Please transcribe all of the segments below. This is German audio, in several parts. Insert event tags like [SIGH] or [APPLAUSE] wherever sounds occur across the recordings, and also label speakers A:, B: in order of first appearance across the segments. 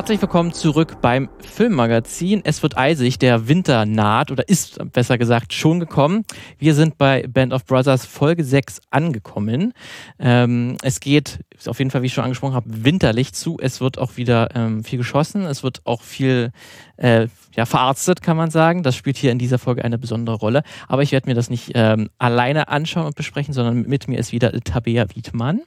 A: Herzlich willkommen zurück beim Filmmagazin. Es wird eisig, der Winter naht oder ist besser gesagt schon gekommen. Wir sind bei Band of Brothers Folge 6 angekommen. Ähm, es geht auf jeden Fall, wie ich schon angesprochen habe, winterlich zu. Es wird auch wieder ähm, viel geschossen. Es wird auch viel äh, ja, verarztet, kann man sagen. Das spielt hier in dieser Folge eine besondere Rolle. Aber ich werde mir das nicht ähm, alleine anschauen und besprechen, sondern mit mir ist wieder Tabea Wiedmann.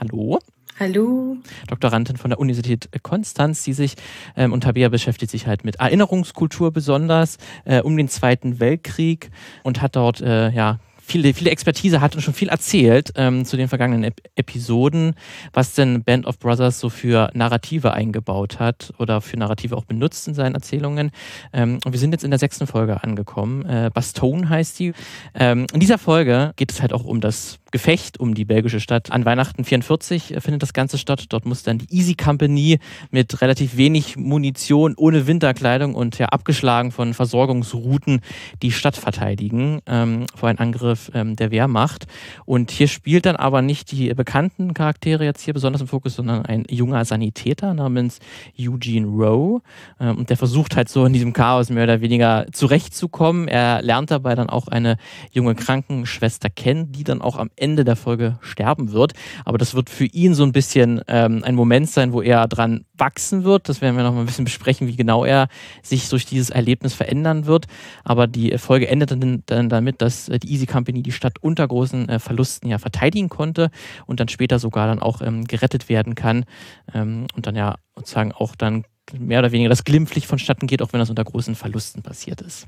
A: Hallo.
B: Hallo.
A: Doktorandin von der Universität Konstanz, die sich, ähm, und Tabea beschäftigt sich halt mit Erinnerungskultur besonders, äh, um den Zweiten Weltkrieg und hat dort, äh, ja, viele, viele Expertise hat und schon viel erzählt ähm, zu den vergangenen Ep Episoden, was denn Band of Brothers so für Narrative eingebaut hat oder für Narrative auch benutzt in seinen Erzählungen. Ähm, und wir sind jetzt in der sechsten Folge angekommen. Äh, Bastone heißt die. Ähm, in dieser Folge geht es halt auch um das Gefecht um die belgische Stadt. An Weihnachten 44 findet das Ganze statt. Dort muss dann die Easy Company mit relativ wenig Munition, ohne Winterkleidung und ja abgeschlagen von Versorgungsrouten die Stadt verteidigen ähm, vor einem Angriff ähm, der Wehrmacht. Und hier spielt dann aber nicht die bekannten Charaktere jetzt hier besonders im Fokus, sondern ein junger Sanitäter namens Eugene Rowe. Ähm, und der versucht halt so in diesem Chaos mehr oder weniger zurechtzukommen. Er lernt dabei dann auch eine junge Krankenschwester kennen, die dann auch am Ende Ende der Folge sterben wird. Aber das wird für ihn so ein bisschen ähm, ein Moment sein, wo er dran wachsen wird. Das werden wir noch mal ein bisschen besprechen, wie genau er sich durch dieses Erlebnis verändern wird. Aber die Folge endet dann, dann damit, dass die Easy Company die Stadt unter großen äh, Verlusten ja verteidigen konnte und dann später sogar dann auch ähm, gerettet werden kann ähm, und dann ja sozusagen auch dann mehr oder weniger das glimpflich vonstatten geht, auch wenn das unter großen Verlusten passiert ist.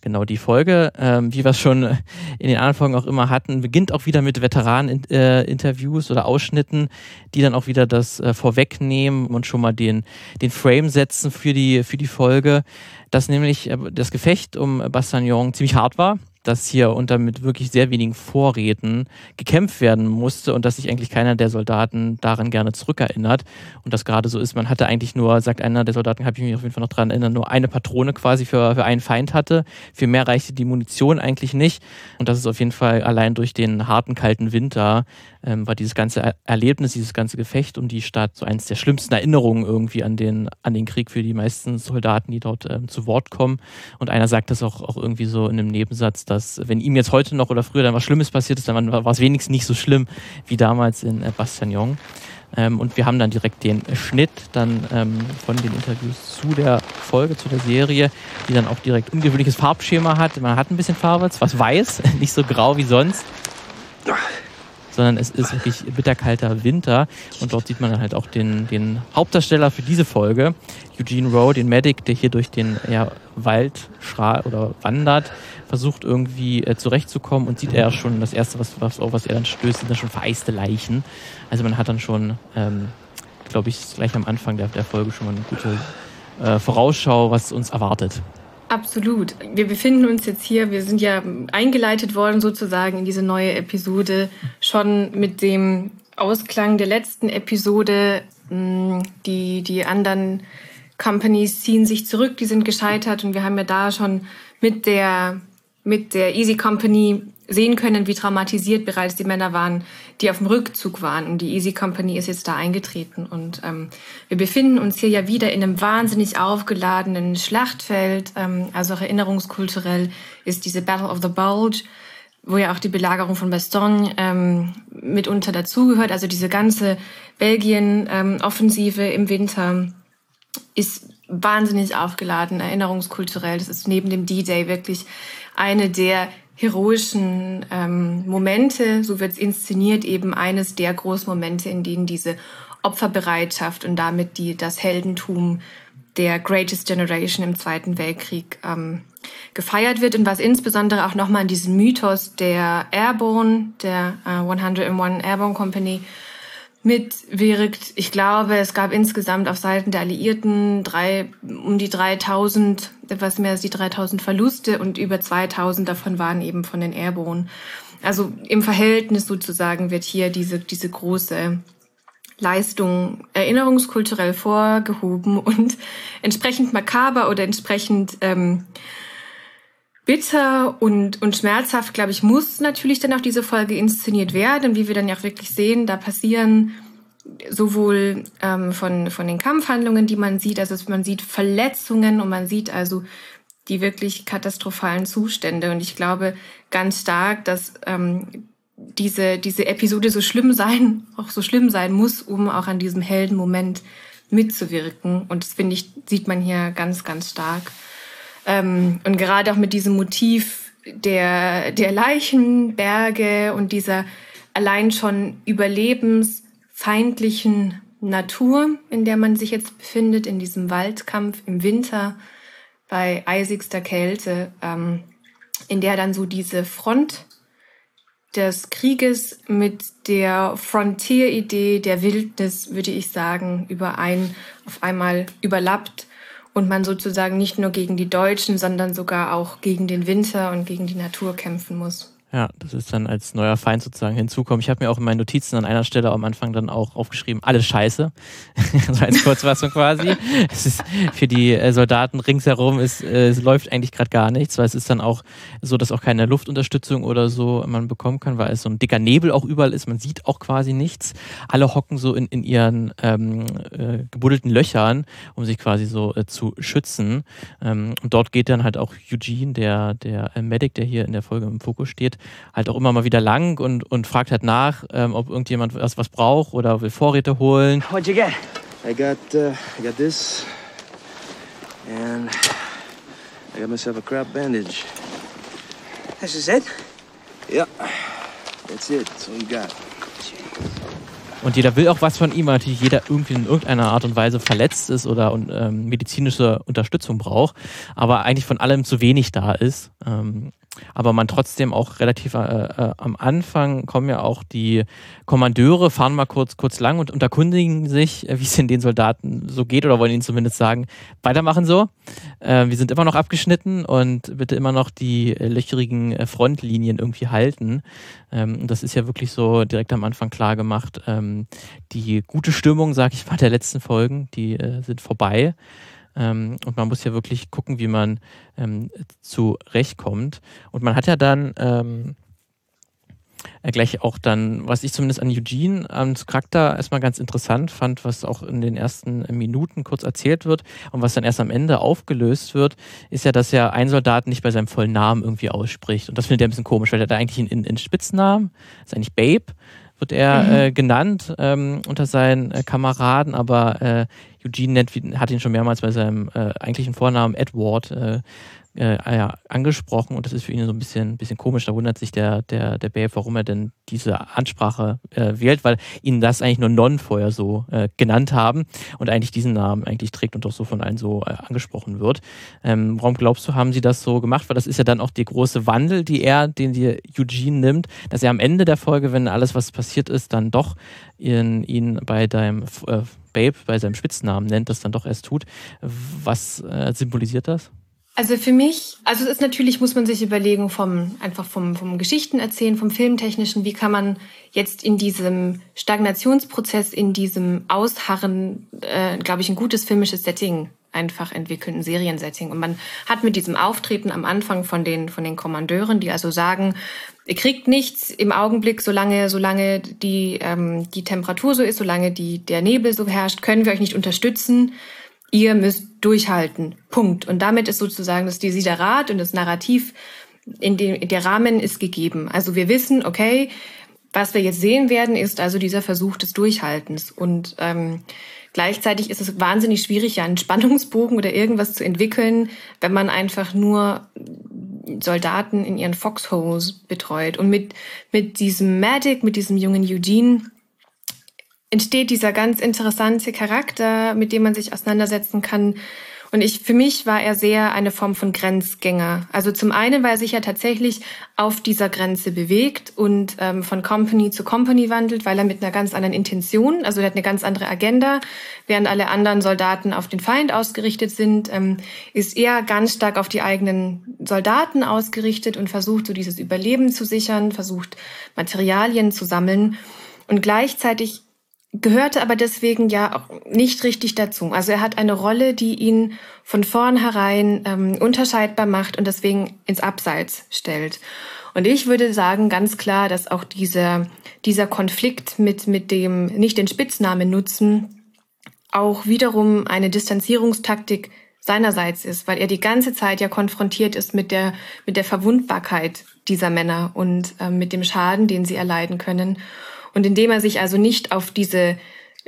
A: Genau, die Folge, ähm, wie wir es schon in den anderen Folgen auch immer hatten, beginnt auch wieder mit Veteranen-Interviews äh, oder Ausschnitten, die dann auch wieder das äh, vorwegnehmen und schon mal den, den Frame setzen für die, für die Folge, dass nämlich äh, das Gefecht um Bastagnon ziemlich hart war dass hier unter mit wirklich sehr wenigen Vorräten gekämpft werden musste und dass sich eigentlich keiner der Soldaten daran gerne zurückerinnert. Und das gerade so ist, man hatte eigentlich nur, sagt einer der Soldaten, habe ich mich auf jeden Fall noch daran erinnert, nur eine Patrone quasi für, für einen Feind hatte. Für mehr reichte die Munition eigentlich nicht. Und das ist auf jeden Fall allein durch den harten, kalten Winter ähm, war dieses ganze Erlebnis, dieses ganze Gefecht um die Stadt so eines der schlimmsten Erinnerungen irgendwie an den, an den Krieg für die meisten Soldaten, die dort ähm, zu Wort kommen. Und einer sagt das auch, auch irgendwie so in einem Nebensatz, dass wenn ihm jetzt heute noch oder früher dann was Schlimmes passiert ist, dann war es wenigstens nicht so schlimm wie damals in äh, Bastagnon. Ähm, und wir haben dann direkt den Schnitt dann ähm, von den Interviews zu der Folge, zu der Serie, die dann auch direkt ungewöhnliches Farbschema hat. Man hat ein bisschen Farbe, was weiß, [LAUGHS] nicht so grau wie sonst sondern es ist wirklich bitterkalter Winter und dort sieht man dann halt auch den, den Hauptdarsteller für diese Folge, Eugene Rowe, den Medic, der hier durch den ja, Wald oder wandert, versucht irgendwie äh, zurechtzukommen und sieht er schon das erste, was, was, auf was er dann stößt, sind dann schon vereiste Leichen. Also man hat dann schon, ähm, glaube ich, gleich am Anfang der, der Folge schon mal eine gute äh, Vorausschau, was uns erwartet.
B: Absolut. Wir befinden uns jetzt hier, wir sind ja eingeleitet worden sozusagen in diese neue Episode schon mit dem Ausklang der letzten Episode. Mm, die, die anderen Companies ziehen sich zurück, die sind gescheitert und wir haben ja da schon mit der, mit der Easy Company sehen können, wie traumatisiert bereits die Männer waren, die auf dem Rückzug waren. Und die Easy Company ist jetzt da eingetreten. Und ähm, wir befinden uns hier ja wieder in einem wahnsinnig aufgeladenen Schlachtfeld. Ähm, also auch erinnerungskulturell ist diese Battle of the Bulge, wo ja auch die Belagerung von Bastogne ähm, mitunter dazugehört. Also diese ganze Belgien-Offensive ähm, im Winter ist wahnsinnig aufgeladen, erinnerungskulturell. Das ist neben dem D-Day wirklich eine der heroischen ähm, Momente, so wird es inszeniert, eben eines der Großmomente, in denen diese Opferbereitschaft und damit die, das Heldentum der Greatest Generation im Zweiten Weltkrieg ähm, gefeiert wird und was insbesondere auch nochmal an diesen Mythos der Airborne, der äh, 101 Airborne Company mitwirkt. Ich glaube, es gab insgesamt auf Seiten der Alliierten drei, um die 3000, etwas mehr als die 3000 Verluste und über 2000 davon waren eben von den Airborne. Also im Verhältnis sozusagen wird hier diese, diese große Leistung erinnerungskulturell vorgehoben und entsprechend makaber oder entsprechend ähm, bitter und, und schmerzhaft, glaube ich, muss natürlich dann auch diese Folge inszeniert werden. Wie wir dann ja auch wirklich sehen, da passieren sowohl ähm, von, von den Kampfhandlungen, die man sieht, also man sieht Verletzungen und man sieht also die wirklich katastrophalen Zustände. Und ich glaube ganz stark, dass ähm, diese, diese Episode so schlimm sein, [LAUGHS] auch so schlimm sein muss, um auch an diesem Heldenmoment mitzuwirken. Und das finde ich, sieht man hier ganz, ganz stark. Ähm, und gerade auch mit diesem Motiv der, der Leichenberge und dieser allein schon überlebensfeindlichen Natur, in der man sich jetzt befindet, in diesem Waldkampf im Winter bei eisigster Kälte, ähm, in der dann so diese Front des Krieges mit der Frontier-Idee der Wildnis, würde ich sagen, überein, auf einmal überlappt und man sozusagen nicht nur gegen die Deutschen, sondern sogar auch gegen den Winter und gegen die Natur kämpfen muss.
A: Ja, das ist dann als neuer Feind sozusagen hinzukommen. Ich habe mir auch in meinen Notizen an einer Stelle am Anfang dann auch aufgeschrieben, alles scheiße. [LAUGHS] so als Kurzfassung quasi. Es ist für die äh, Soldaten ringsherum, ist, äh, es läuft eigentlich gerade gar nichts, weil es ist dann auch so, dass auch keine Luftunterstützung oder so man bekommen kann, weil es so ein dicker Nebel auch überall ist. Man sieht auch quasi nichts. Alle hocken so in, in ihren ähm, äh, gebuddelten Löchern, um sich quasi so äh, zu schützen. Ähm, und dort geht dann halt auch Eugene, der, der äh, Medic, der hier in der Folge im Fokus steht, halt auch immer mal wieder lang und, und fragt halt nach, ähm, ob irgendjemand was, was braucht oder will Vorräte holen. What'd you get? I got, uh, I got this and I got myself a crap bandage. This is it? Yeah, that's it. That's all you got. Und jeder will auch was von ihm, weil natürlich jeder irgendwie in irgendeiner Art und Weise verletzt ist oder ähm, medizinische Unterstützung braucht, aber eigentlich von allem zu wenig da ist. Ähm, aber man trotzdem auch relativ äh, äh, am Anfang kommen ja auch die Kommandeure, fahren mal kurz, kurz lang und unterkundigen sich, äh, wie es in den Soldaten so geht oder wollen ihnen zumindest sagen, weitermachen so. Äh, wir sind immer noch abgeschnitten und bitte immer noch die äh, löcherigen äh, Frontlinien irgendwie halten. Ähm, das ist ja wirklich so direkt am Anfang klar gemacht. Ähm, die gute Stimmung, sag ich mal, der letzten Folgen, die sind vorbei. Ähm, und man muss ja wirklich gucken, wie man ähm, zurechtkommt. Und man hat ja dann ähm, äh, gleich auch dann, was ich zumindest an Eugene als Charakter erstmal ganz interessant fand, was auch in den ersten Minuten kurz erzählt wird und was dann erst am Ende aufgelöst wird, ist ja, dass er einen Soldaten nicht bei seinem vollen Namen irgendwie ausspricht. Und das findet er ein bisschen komisch, weil er da eigentlich einen, einen Spitznamen, ist eigentlich Babe, wird er mhm. äh, genannt ähm, unter seinen äh, Kameraden, aber äh, Eugene nennt, hat ihn schon mehrmals bei seinem äh, eigentlichen Vornamen Edward äh, ja, angesprochen und das ist für ihn so ein bisschen, bisschen komisch. Da wundert sich der, der, der Babe, warum er denn diese Ansprache äh, wählt, weil ihn das eigentlich nur Non vorher so äh, genannt haben und eigentlich diesen Namen eigentlich trägt und doch so von allen so äh, angesprochen wird. Ähm, warum glaubst du, haben sie das so gemacht? Weil das ist ja dann auch der große Wandel, die er, den die Eugene nimmt, dass er am Ende der Folge, wenn alles, was passiert ist, dann doch ihn, ihn bei deinem äh, Babe, bei seinem Spitznamen nennt, das dann doch erst tut. Was äh, symbolisiert das?
B: Also für mich, also es ist natürlich, muss man sich überlegen vom, einfach vom, vom Geschichten erzählen, vom Filmtechnischen, wie kann man jetzt in diesem Stagnationsprozess, in diesem Ausharren, äh, glaube ich, ein gutes filmisches Setting einfach entwickeln, ein Seriensetting. Und man hat mit diesem Auftreten am Anfang von den, von den Kommandeuren, die also sagen, ihr kriegt nichts im Augenblick, solange, solange die, ähm, die Temperatur so ist, solange die, der Nebel so herrscht, können wir euch nicht unterstützen ihr müsst durchhalten. Punkt. Und damit ist sozusagen das Desiderat und das Narrativ in dem der Rahmen ist gegeben. Also wir wissen, okay, was wir jetzt sehen werden, ist also dieser Versuch des Durchhaltens. Und ähm, gleichzeitig ist es wahnsinnig schwierig, ja einen Spannungsbogen oder irgendwas zu entwickeln, wenn man einfach nur Soldaten in ihren Foxholes betreut. Und mit, mit diesem Magic, mit diesem jungen Eugene, entsteht dieser ganz interessante Charakter, mit dem man sich auseinandersetzen kann. Und ich, für mich war er sehr eine Form von Grenzgänger. Also zum einen, weil er sich ja tatsächlich auf dieser Grenze bewegt und ähm, von Company zu Company wandelt, weil er mit einer ganz anderen Intention, also er hat eine ganz andere Agenda, während alle anderen Soldaten auf den Feind ausgerichtet sind, ähm, ist er ganz stark auf die eigenen Soldaten ausgerichtet und versucht so dieses Überleben zu sichern, versucht Materialien zu sammeln. Und gleichzeitig gehörte aber deswegen ja auch nicht richtig dazu. Also er hat eine Rolle, die ihn von vornherein ähm, unterscheidbar macht und deswegen ins Abseits stellt. Und ich würde sagen ganz klar, dass auch dieser, dieser Konflikt mit, mit dem nicht den Spitznamen nutzen auch wiederum eine Distanzierungstaktik seinerseits ist, weil er die ganze Zeit ja konfrontiert ist mit der, mit der Verwundbarkeit dieser Männer und äh, mit dem Schaden, den sie erleiden können. Und indem er sich also nicht auf diese,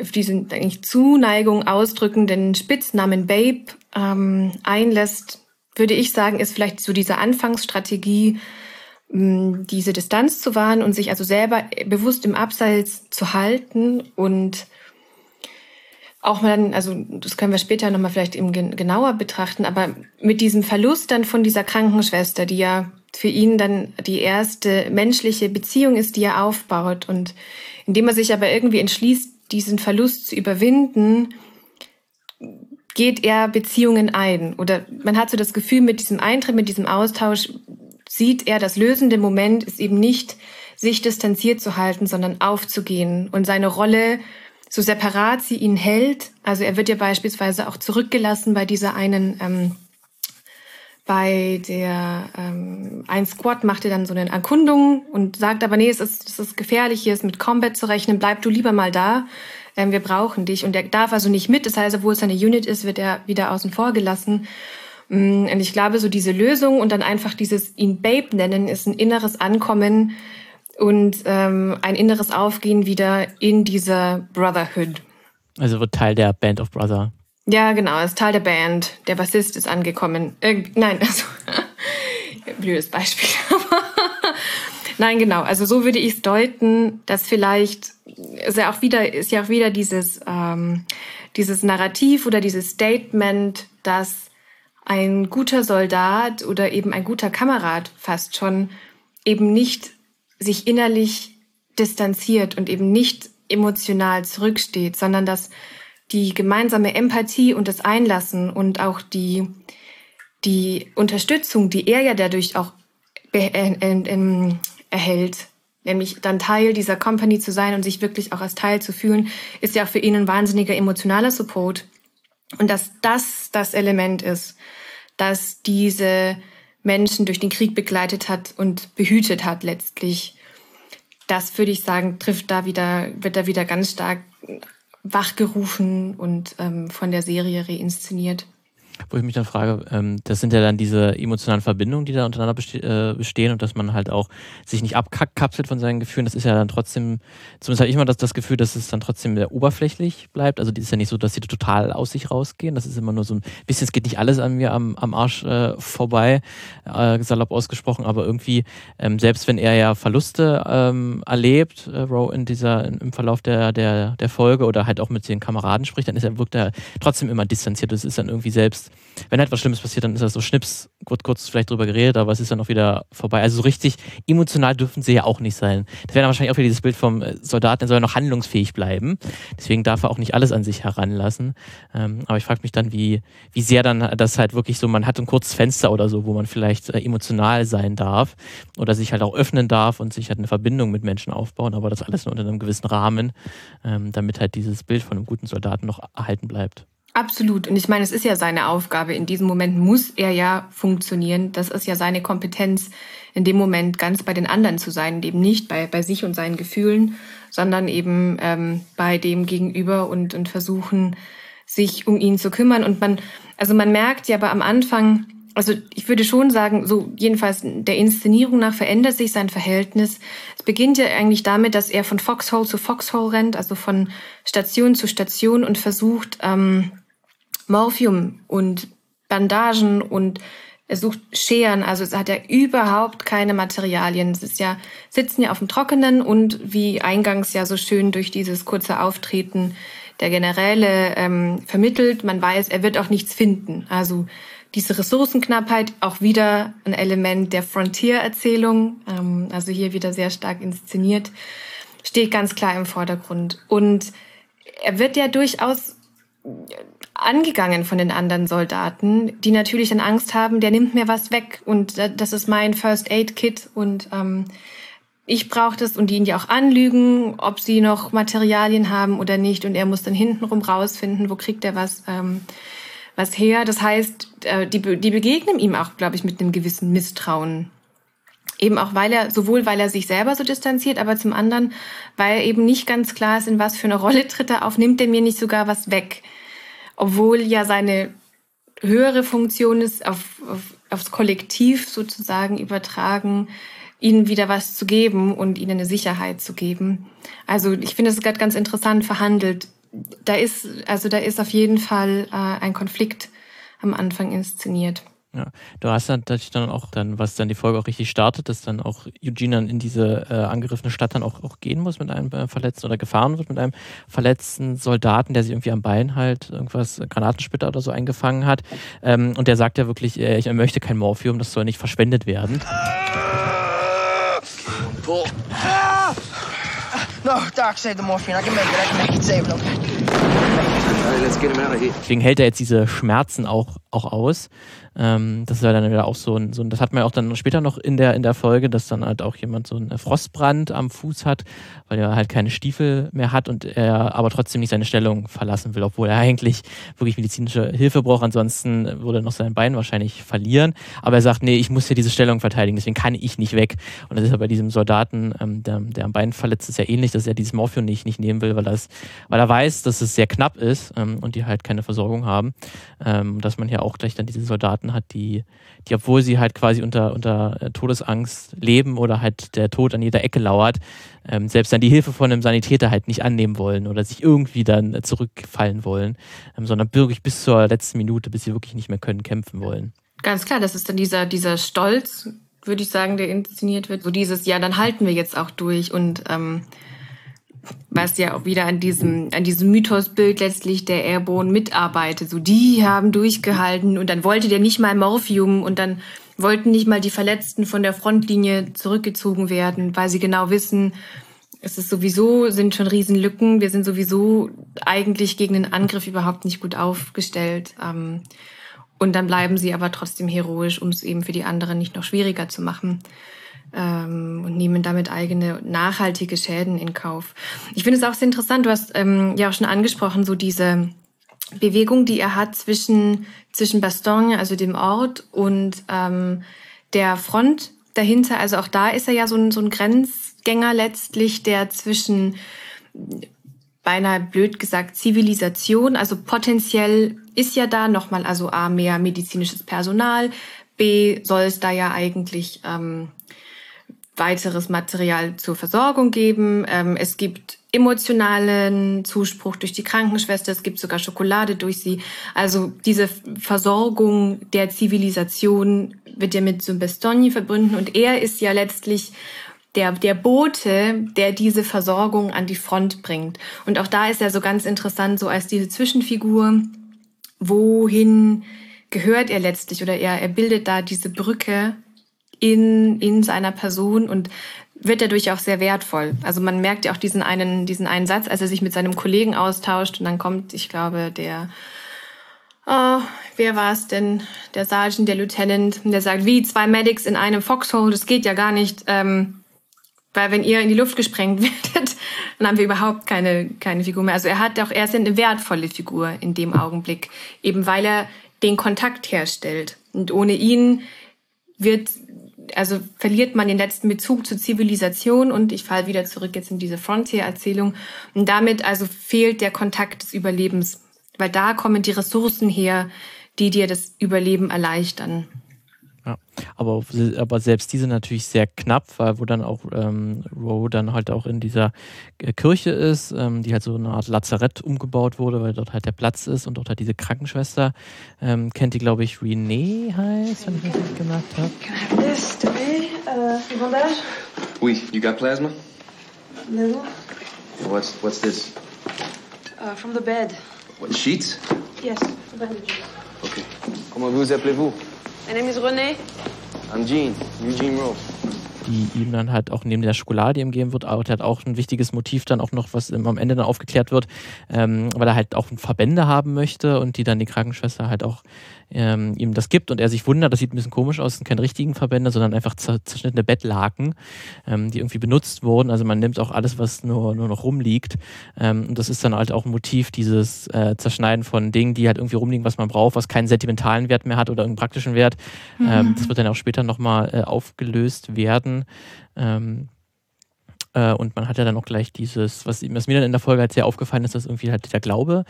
B: auf diesen eigentlich Zuneigung ausdrückenden Spitznamen Babe ähm, einlässt, würde ich sagen, ist vielleicht so diese Anfangsstrategie, ähm, diese Distanz zu wahren und sich also selber bewusst im Abseits zu halten und auch mal, also das können wir später nochmal vielleicht eben genauer betrachten, aber mit diesem Verlust dann von dieser Krankenschwester, die ja für ihn dann die erste menschliche Beziehung ist, die er aufbaut und indem er sich aber irgendwie entschließt, diesen Verlust zu überwinden, geht er Beziehungen ein. Oder man hat so das Gefühl, mit diesem Eintritt, mit diesem Austausch sieht er, das lösende Moment ist eben nicht, sich distanziert zu halten, sondern aufzugehen und seine Rolle so separat sie ihn hält. Also er wird ja beispielsweise auch zurückgelassen bei dieser einen, ähm, bei der ähm, ein Squad macht er dann so eine Erkundung und sagt aber, nee, es ist, es ist gefährlich, hier ist mit Combat zu rechnen, bleib du lieber mal da, ähm, wir brauchen dich. Und er darf also nicht mit, das heißt, obwohl es eine Unit ist, wird er wieder außen vor gelassen. Mm, und ich glaube, so diese Lösung und dann einfach dieses ihn Babe nennen, ist ein inneres Ankommen, und ähm, ein inneres Aufgehen wieder in dieser Brotherhood.
A: Also wird Teil der Band of Brother.
B: Ja, genau, ist Teil der Band. Der Bassist ist angekommen. Äh, nein, [LAUGHS] also blödes Beispiel. [LAUGHS] nein, genau. Also so würde ich es deuten, dass vielleicht ist ja auch wieder ist ja auch wieder dieses ähm, dieses Narrativ oder dieses Statement, dass ein guter Soldat oder eben ein guter Kamerad fast schon eben nicht sich innerlich distanziert und eben nicht emotional zurücksteht, sondern dass die gemeinsame Empathie und das Einlassen und auch die, die Unterstützung, die er ja dadurch auch äh, äh, erhält, nämlich dann Teil dieser Company zu sein und sich wirklich auch als Teil zu fühlen, ist ja auch für ihn ein wahnsinniger emotionaler Support. Und dass das das Element ist, dass diese Menschen durch den Krieg begleitet hat und behütet hat letztlich. Das würde ich sagen, trifft da wieder, wird da wieder ganz stark wachgerufen und ähm, von der Serie reinszeniert.
A: Wo ich mich dann frage, ähm, das sind ja dann diese emotionalen Verbindungen, die da untereinander beste äh, bestehen und dass man halt auch sich nicht abkapselt von seinen Gefühlen. Das ist ja dann trotzdem, zumindest habe ich immer das, das Gefühl, dass es dann trotzdem sehr oberflächlich bleibt. Also die ist ja nicht so, dass sie total aus sich rausgehen. Das ist immer nur so ein bisschen, es geht nicht alles an mir am, am Arsch äh, vorbei, äh, salopp ausgesprochen, aber irgendwie, ähm, selbst wenn er ja Verluste ähm, erlebt, äh, Row in dieser, im Verlauf der, der, der Folge oder halt auch mit den Kameraden spricht, dann ist er, wirkt er trotzdem immer distanziert. Das ist dann irgendwie selbst wenn halt was Schlimmes passiert, dann ist das so Schnips, kurz, kurz vielleicht drüber geredet, aber es ist dann auch wieder vorbei. Also so richtig emotional dürfen sie ja auch nicht sein. Das wäre dann wahrscheinlich auch wieder dieses Bild vom äh, Soldaten, der soll ja noch handlungsfähig bleiben. Deswegen darf er auch nicht alles an sich heranlassen. Ähm, aber ich frage mich dann, wie, wie sehr dann das halt wirklich so, man hat ein kurzes Fenster oder so, wo man vielleicht äh, emotional sein darf oder sich halt auch öffnen darf und sich halt eine Verbindung mit Menschen aufbauen, aber das alles nur unter einem gewissen Rahmen, ähm, damit halt dieses Bild von einem guten Soldaten noch erhalten bleibt.
B: Absolut. Und ich meine, es ist ja seine Aufgabe. In diesem Moment muss er ja funktionieren. Das ist ja seine Kompetenz, in dem Moment ganz bei den anderen zu sein, eben nicht bei, bei sich und seinen Gefühlen, sondern eben ähm, bei dem Gegenüber und, und versuchen, sich um ihn zu kümmern. Und man, also man merkt ja aber am Anfang, also ich würde schon sagen, so jedenfalls der Inszenierung nach verändert sich sein Verhältnis. Es beginnt ja eigentlich damit, dass er von Foxhole zu Foxhole rennt, also von Station zu Station und versucht, ähm, Morphium und Bandagen und er sucht Scheren, also es hat ja überhaupt keine Materialien. Es ist ja, sitzen ja auf dem Trockenen und wie eingangs ja so schön durch dieses kurze Auftreten der Generäle ähm, vermittelt, man weiß, er wird auch nichts finden. Also diese Ressourcenknappheit auch wieder ein Element der Frontier-Erzählung, ähm, also hier wieder sehr stark inszeniert, steht ganz klar im Vordergrund. Und er wird ja durchaus angegangen von den anderen Soldaten, die natürlich dann Angst haben, der nimmt mir was weg und das ist mein First Aid Kit und ähm, ich brauche das und die ihn ja auch anlügen, ob sie noch Materialien haben oder nicht und er muss dann hintenrum rausfinden, wo kriegt er was ähm, was her. Das heißt, äh, die, die begegnen ihm auch, glaube ich, mit einem gewissen Misstrauen. Eben auch, weil er, sowohl weil er sich selber so distanziert, aber zum anderen, weil eben nicht ganz klar ist, in was für eine Rolle tritt er auf, nimmt er mir nicht sogar was weg. Obwohl ja seine höhere Funktion ist, auf, auf, aufs Kollektiv sozusagen übertragen, ihnen wieder was zu geben und ihnen eine Sicherheit zu geben. Also ich finde es gerade ganz interessant verhandelt. Da ist, also da ist auf jeden Fall äh, ein Konflikt am Anfang inszeniert.
A: Ja, du hast natürlich dann auch dann, was dann die Folge auch richtig startet, dass dann auch Eugene dann in diese äh, angegriffene Stadt dann auch, auch gehen muss mit einem äh, Verletzten oder gefahren wird mit einem verletzten Soldaten, der sich irgendwie am Bein halt irgendwas, Granatensplitter oder so eingefangen hat. Ähm, und der sagt ja wirklich, äh, ich möchte kein Morphium, das soll nicht verschwendet werden. Pull. Ah! No, Doc, save the morphine. I can make it. I can make it. Save it, okay? Deswegen hält er jetzt diese Schmerzen auch, auch aus. Ähm, das ja dann wieder auch so ein, so ein, das hat man auch dann später noch in der, in der Folge, dass dann halt auch jemand so einen Frostbrand am Fuß hat, weil er halt keine Stiefel mehr hat und er aber trotzdem nicht seine Stellung verlassen will, obwohl er eigentlich wirklich medizinische Hilfe braucht. Ansonsten würde er noch sein Bein wahrscheinlich verlieren. Aber er sagt, nee, ich muss hier diese Stellung verteidigen, deswegen kann ich nicht weg. Und das ist ja bei diesem Soldaten, ähm, der, der am Bein verletzt ist, ja ähnlich, dass er dieses Morphium nicht, nicht nehmen will, weil, das, weil er weiß, dass es sehr knapp ist ähm, und die halt keine Versorgung haben. Ähm, dass man hier auch gleich dann diese Soldaten Soldaten hat, die, die, obwohl sie halt quasi unter, unter äh, Todesangst leben oder halt der Tod an jeder Ecke lauert, ähm, selbst dann die Hilfe von einem Sanitäter halt nicht annehmen wollen oder sich irgendwie dann zurückfallen wollen, ähm, sondern wirklich bis zur letzten Minute, bis sie wirklich nicht mehr können, kämpfen wollen.
B: Ganz klar, das ist dann dieser, dieser Stolz, würde ich sagen, der inszeniert wird. So dieses, ja, dann halten wir jetzt auch durch und ähm, was ja auch wieder an diesem, an diesem Mythosbild letztlich der Airborne mitarbeitet. So, die haben durchgehalten und dann wollte der nicht mal Morphium und dann wollten nicht mal die Verletzten von der Frontlinie zurückgezogen werden, weil sie genau wissen, es ist sowieso, sind schon Riesenlücken. Wir sind sowieso eigentlich gegen den Angriff überhaupt nicht gut aufgestellt. Ähm, und dann bleiben sie aber trotzdem heroisch, um es eben für die anderen nicht noch schwieriger zu machen ähm, und nehmen damit eigene nachhaltige Schäden in Kauf. Ich finde es auch sehr interessant, du hast ähm, ja auch schon angesprochen, so diese Bewegung, die er hat zwischen, zwischen Bastogne, also dem Ort, und ähm, der Front dahinter. Also auch da ist er ja so ein, so ein Grenzgänger letztlich, der zwischen beinahe blöd gesagt Zivilisation, also potenziell ist ja da nochmal also A, mehr medizinisches Personal, B, soll es da ja eigentlich ähm, weiteres Material zur Versorgung geben. Ähm, es gibt emotionalen Zuspruch durch die Krankenschwester, es gibt sogar Schokolade durch sie. Also diese Versorgung der Zivilisation wird ja mit Sumbestoni verbunden und er ist ja letztlich der, der Bote, der diese Versorgung an die Front bringt. Und auch da ist er so ganz interessant, so als diese Zwischenfigur, wohin gehört er letztlich oder er, er bildet da diese Brücke in, in seiner Person und wird dadurch auch sehr wertvoll. Also man merkt ja auch diesen einen, diesen einen Satz, als er sich mit seinem Kollegen austauscht und dann kommt, ich glaube, der, oh, wer war es denn? Der Sergeant, der Lieutenant, der sagt, wie zwei Medics in einem Foxhole, das geht ja gar nicht, ähm, weil wenn ihr in die Luft gesprengt [LAUGHS] werdet, dann haben wir überhaupt keine, keine Figur mehr. Also er hat auch, er ist eine wertvolle Figur in dem Augenblick, eben weil er den Kontakt herstellt. Und ohne ihn wird also verliert man den letzten Bezug zur Zivilisation und ich falle wieder zurück jetzt in diese Frontier-Erzählung. Und damit also fehlt der Kontakt des Überlebens, weil da kommen die Ressourcen her, die dir das Überleben erleichtern.
A: Ja, aber, aber selbst diese natürlich sehr knapp, weil wo dann auch ähm, Roe dann halt auch in dieser äh, Kirche ist, ähm, die halt so eine Art Lazarett umgebaut wurde, weil dort halt der Platz ist und dort halt diese Krankenschwester ähm, kennt, die glaube ich Renee heißt, wenn ich das nicht gemerkt habe. Can I have this today? Uh, bandage? Oui, you got plasma? Little. What's what's this? Uh, from the bed. What sheets? Yes, bandages. Okay. Comment vous appelez-vous? My name is René. I'm Gene, Eugene Rowe. Die ihm dann halt auch neben der Schokolade, die ihm geben wird, auch, hat auch ein wichtiges Motiv dann auch noch, was am Ende dann aufgeklärt wird, ähm, weil er halt auch Verbände haben möchte und die dann die Krankenschwester halt auch ähm, ihm das gibt und er sich wundert, das sieht ein bisschen komisch aus, sind keine richtigen Verbände, sondern einfach zerschnittene Bettlaken, ähm, die irgendwie benutzt wurden. Also man nimmt auch alles, was nur, nur noch rumliegt. Ähm, und das ist dann halt auch ein Motiv, dieses äh, Zerschneiden von Dingen, die halt irgendwie rumliegen, was man braucht, was keinen sentimentalen Wert mehr hat oder einen praktischen Wert. Mhm. Ähm, das wird dann auch später nochmal äh, aufgelöst werden. Ähm, äh, und man hat ja dann auch gleich dieses, was, was, mir dann in der Folge halt sehr aufgefallen ist, dass irgendwie halt der Glaube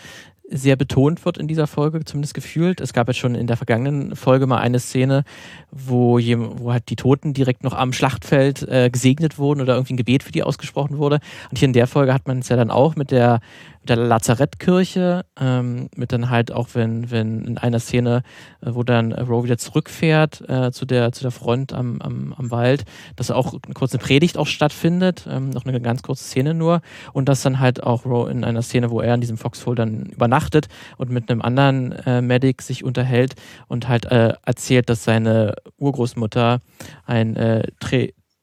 A: sehr betont wird in dieser Folge, zumindest gefühlt. Es gab jetzt schon in der vergangenen Folge mal eine Szene, wo, wo halt die Toten direkt noch am Schlachtfeld äh, gesegnet wurden oder irgendwie ein Gebet für die ausgesprochen wurde. Und hier in der Folge hat man es ja dann auch mit der der Lazarettkirche, ähm, mit dann halt auch, wenn, wenn in einer Szene, äh, wo dann Roe wieder zurückfährt äh, zu, der, zu der Front am, am, am Wald, dass auch eine kurze Predigt auch stattfindet, ähm, noch eine ganz kurze Szene nur, und dass dann halt auch Roe in einer Szene, wo er in diesem Foxhole dann übernachtet und mit einem anderen äh, Medic sich unterhält und halt äh, erzählt, dass seine Urgroßmutter ein äh,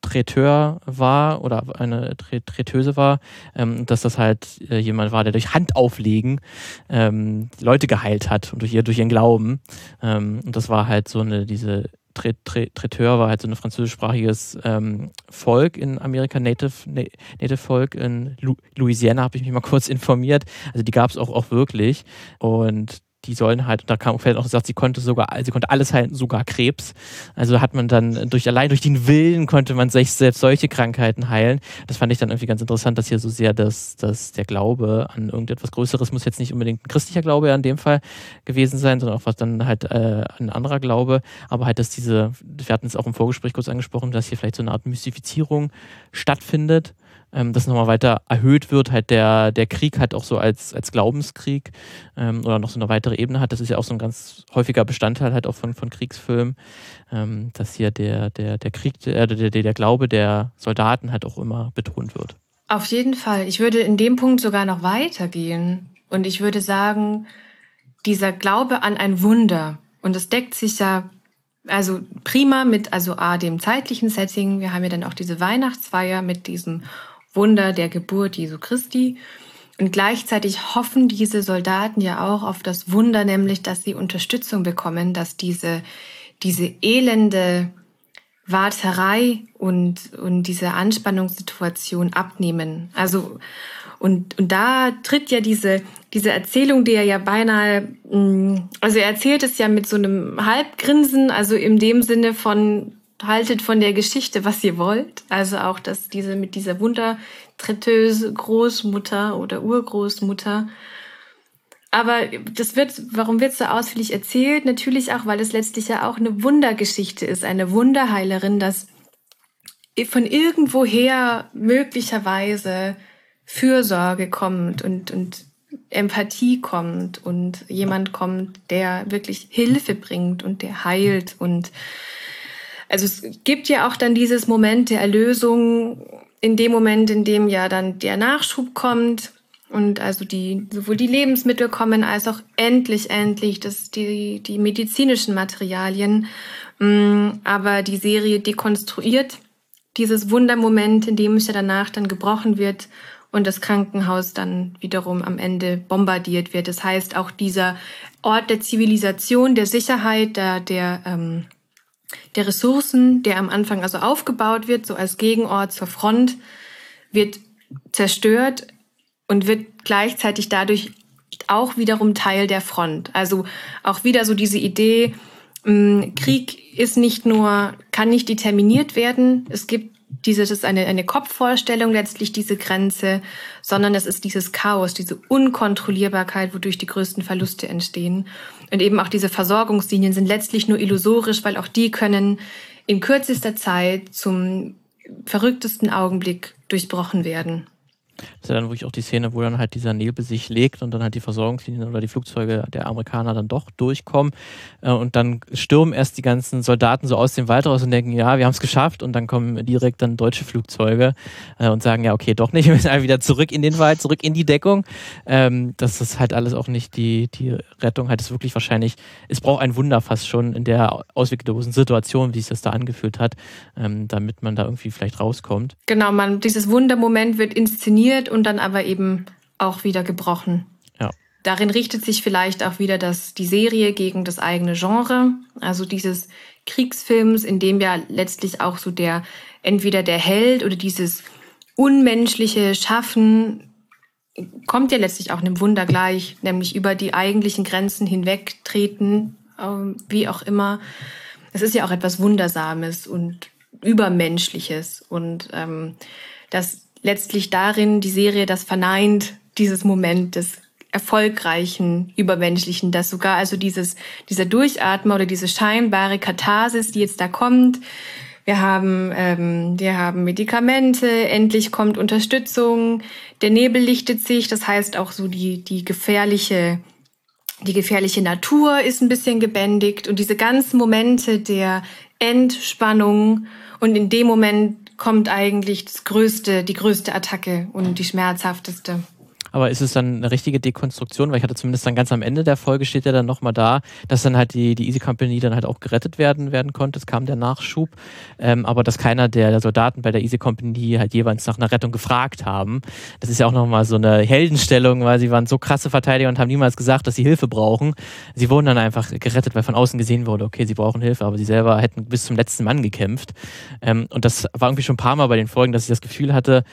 A: Traiteur war oder eine Traiteuse war, ähm, dass das halt äh, jemand war, der durch Handauflegen ähm, Leute geheilt hat und durch, durch ihren Glauben. Ähm, und das war halt so eine, diese Traiteur war halt so ein französischsprachiges ähm, Volk in Amerika, Native, Native Volk in Louisiana, habe ich mich mal [LAUGHS] kurz informiert. Also die gab es auch, auch wirklich. Und die sollen halt, da kam auch gesagt, sie konnte sogar, sie konnte alles heilen, sogar Krebs. Also hat man dann durch allein durch den Willen konnte man sich selbst solche Krankheiten heilen. Das fand ich dann irgendwie ganz interessant, dass hier so sehr das, das der Glaube an irgendetwas Größeres muss jetzt nicht unbedingt ein christlicher Glaube ja in dem Fall gewesen sein, sondern auch was dann halt äh, ein anderer Glaube, aber halt, dass diese, wir hatten es auch im Vorgespräch kurz angesprochen, dass hier vielleicht so eine Art Mystifizierung stattfindet ähm, das nochmal weiter erhöht wird, halt der, der Krieg halt auch so als, als Glaubenskrieg ähm, oder noch so eine weitere Ebene hat. Das ist ja auch so ein ganz häufiger Bestandteil halt auch von, von Kriegsfilmen, ähm, dass hier der, der, der Krieg, äh, der, der, der Glaube der Soldaten halt auch immer betont wird.
B: Auf jeden Fall. Ich würde in dem Punkt sogar noch weitergehen und ich würde sagen, dieser Glaube an ein Wunder, und das deckt sich ja also prima mit also A, dem zeitlichen Setting. Wir haben ja dann auch diese Weihnachtsfeier mit diesem Wunder der Geburt Jesu Christi. Und gleichzeitig hoffen diese Soldaten ja auch auf das Wunder, nämlich, dass sie Unterstützung bekommen, dass diese, diese elende Warterei und, und diese Anspannungssituation abnehmen. Also, und, und da tritt ja diese, diese Erzählung, die er ja beinahe, mm, also er erzählt es ja mit so einem Halbgrinsen, also in dem Sinne von, haltet von der Geschichte, was ihr wollt. Also auch, dass diese mit dieser Wundertretteuse Großmutter oder Urgroßmutter. Aber das wird, warum wird so ausführlich erzählt? Natürlich auch, weil es letztlich ja auch eine Wundergeschichte ist, eine Wunderheilerin, dass von irgendwoher möglicherweise Fürsorge kommt und, und Empathie kommt und jemand kommt, der wirklich Hilfe bringt und der heilt und also es gibt ja auch dann dieses Moment der Erlösung in dem Moment, in dem ja dann der Nachschub kommt und also die sowohl die Lebensmittel kommen als auch endlich endlich das die die medizinischen Materialien. Mm, aber die Serie dekonstruiert dieses Wundermoment, in dem es ja danach dann gebrochen wird und das Krankenhaus dann wiederum am Ende bombardiert wird. Das heißt, auch dieser Ort der Zivilisation, der Sicherheit, der, der ähm, der Ressourcen, der am Anfang also aufgebaut wird, so als Gegenort zur Front, wird zerstört und wird gleichzeitig dadurch auch wiederum Teil der Front. Also auch wieder so diese Idee, hm, Krieg ist nicht nur, kann nicht determiniert werden. Es gibt diese, das ist eine, eine Kopfvorstellung letztlich, diese Grenze, sondern es ist dieses Chaos, diese Unkontrollierbarkeit, wodurch die größten Verluste entstehen. Und eben auch diese Versorgungslinien sind letztlich nur illusorisch, weil auch die können in kürzester Zeit zum verrücktesten Augenblick durchbrochen werden.
A: Das ist ja dann wirklich auch die Szene, wo dann halt dieser Nebel sich legt und dann halt die Versorgungslinien oder die Flugzeuge der Amerikaner dann doch durchkommen. Äh, und dann stürmen erst die ganzen Soldaten so aus dem Wald raus und denken, ja, wir haben es geschafft. Und dann kommen direkt dann deutsche Flugzeuge äh, und sagen, ja, okay, doch nicht, [LAUGHS] wir müssen einfach wieder zurück in den Wald, zurück in die Deckung. Ähm, das ist halt alles auch nicht die, die Rettung, halt ist wirklich wahrscheinlich, es braucht ein Wunder fast schon in der ausweglosen Situation, wie sich das da angefühlt hat, ähm, damit man da irgendwie vielleicht rauskommt.
B: Genau, man, dieses Wundermoment wird inszeniert und dann aber eben auch wieder gebrochen.
A: Ja.
B: Darin richtet sich vielleicht auch wieder das, die Serie gegen das eigene Genre, also dieses Kriegsfilms, in dem ja letztlich auch so der, entweder der Held oder dieses unmenschliche Schaffen kommt ja letztlich auch einem Wunder gleich, nämlich über die eigentlichen Grenzen hinwegtreten, ähm, wie auch immer. Es ist ja auch etwas Wundersames und Übermenschliches und ähm, das letztlich darin die Serie das verneint, dieses Moment des erfolgreichen, übermenschlichen, dass sogar also dieses, dieser Durchatmer oder diese scheinbare Katharsis, die jetzt da kommt, wir haben, ähm, wir haben Medikamente, endlich kommt Unterstützung, der Nebel lichtet sich, das heißt auch so die, die gefährliche, die gefährliche Natur ist ein bisschen gebändigt und diese ganzen Momente der Entspannung und in dem Moment kommt eigentlich das größte, die größte Attacke und die schmerzhafteste.
A: Aber ist es dann eine richtige Dekonstruktion? Weil ich hatte zumindest dann ganz am Ende der Folge steht ja dann nochmal da, dass dann halt die, die Easy Company dann halt auch gerettet werden, werden konnte. Es kam der Nachschub. Ähm, aber dass keiner der, Soldaten bei der Easy Company halt jeweils nach einer Rettung gefragt haben. Das ist ja auch nochmal so eine Heldenstellung, weil sie waren so krasse Verteidiger und haben niemals gesagt, dass sie Hilfe brauchen. Sie wurden dann einfach gerettet, weil von außen gesehen wurde, okay, sie brauchen Hilfe, aber sie selber hätten bis zum letzten Mann gekämpft. Ähm, und das war irgendwie schon ein paar Mal bei den Folgen, dass ich das Gefühl hatte,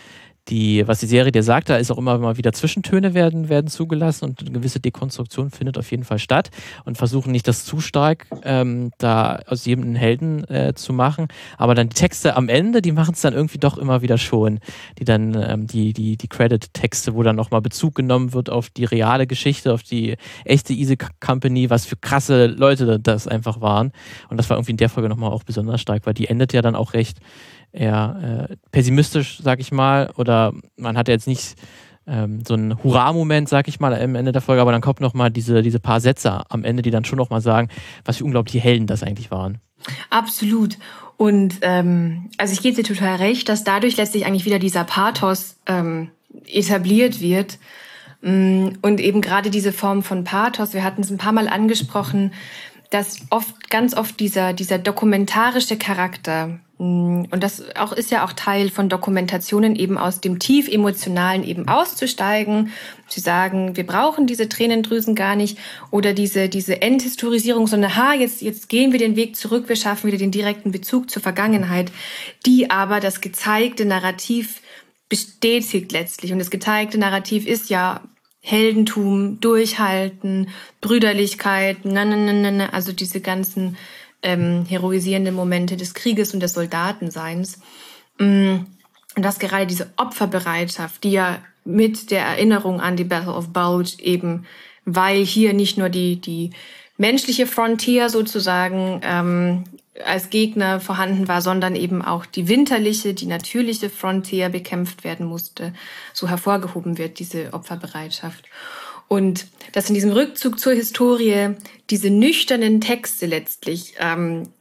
A: die, was die Serie dir sagt, da ist auch immer mal wieder Zwischentöne werden, werden zugelassen und eine gewisse Dekonstruktion findet auf jeden Fall statt und versuchen nicht das zu stark ähm, da aus jedem einen Helden äh, zu machen. Aber dann die Texte am Ende, die machen es dann irgendwie doch immer wieder schon. Die dann, ähm, die, die, die Credit-Texte, wo dann nochmal Bezug genommen wird auf die reale Geschichte, auf die echte Easy Company, was für krasse Leute das einfach waren. Und das war irgendwie in der Folge nochmal auch besonders stark, weil die endet ja dann auch recht eher äh, pessimistisch, sag ich mal, oder man hat jetzt nicht ähm, so einen Hurra-Moment, sag ich mal, am Ende der Folge, aber dann kommt nochmal diese, diese paar Sätze am Ende, die dann schon nochmal sagen, was für unglaubliche Helden das eigentlich waren.
B: Absolut. Und ähm, also ich gebe dir total recht, dass dadurch letztlich eigentlich wieder dieser Pathos ähm, etabliert wird. Mm, und eben gerade diese Form von Pathos, wir hatten es ein paar Mal angesprochen, dass oft, ganz oft dieser, dieser dokumentarische Charakter, und das auch, ist ja auch Teil von Dokumentationen, eben aus dem tief emotionalen eben auszusteigen, zu sagen, wir brauchen diese Tränendrüsen gar nicht oder diese, diese Enthistorisierung, sondern, ha, jetzt, jetzt gehen wir den Weg zurück, wir schaffen wieder den direkten Bezug zur Vergangenheit, die aber das gezeigte Narrativ bestätigt letztlich. Und das gezeigte Narrativ ist ja Heldentum, Durchhalten, Brüderlichkeit, na, na, na, na, also diese ganzen ähm, heroisierenden Momente des Krieges und des Soldatenseins. Mm, und dass gerade diese Opferbereitschaft, die ja mit der Erinnerung an die Battle of Bulge eben, weil hier nicht nur die, die menschliche Frontier sozusagen ähm, als Gegner vorhanden war, sondern eben auch die winterliche, die natürliche Frontier bekämpft werden musste, so hervorgehoben wird, diese Opferbereitschaft. Und dass in diesem Rückzug zur Historie diese nüchternen Texte letztlich ähm,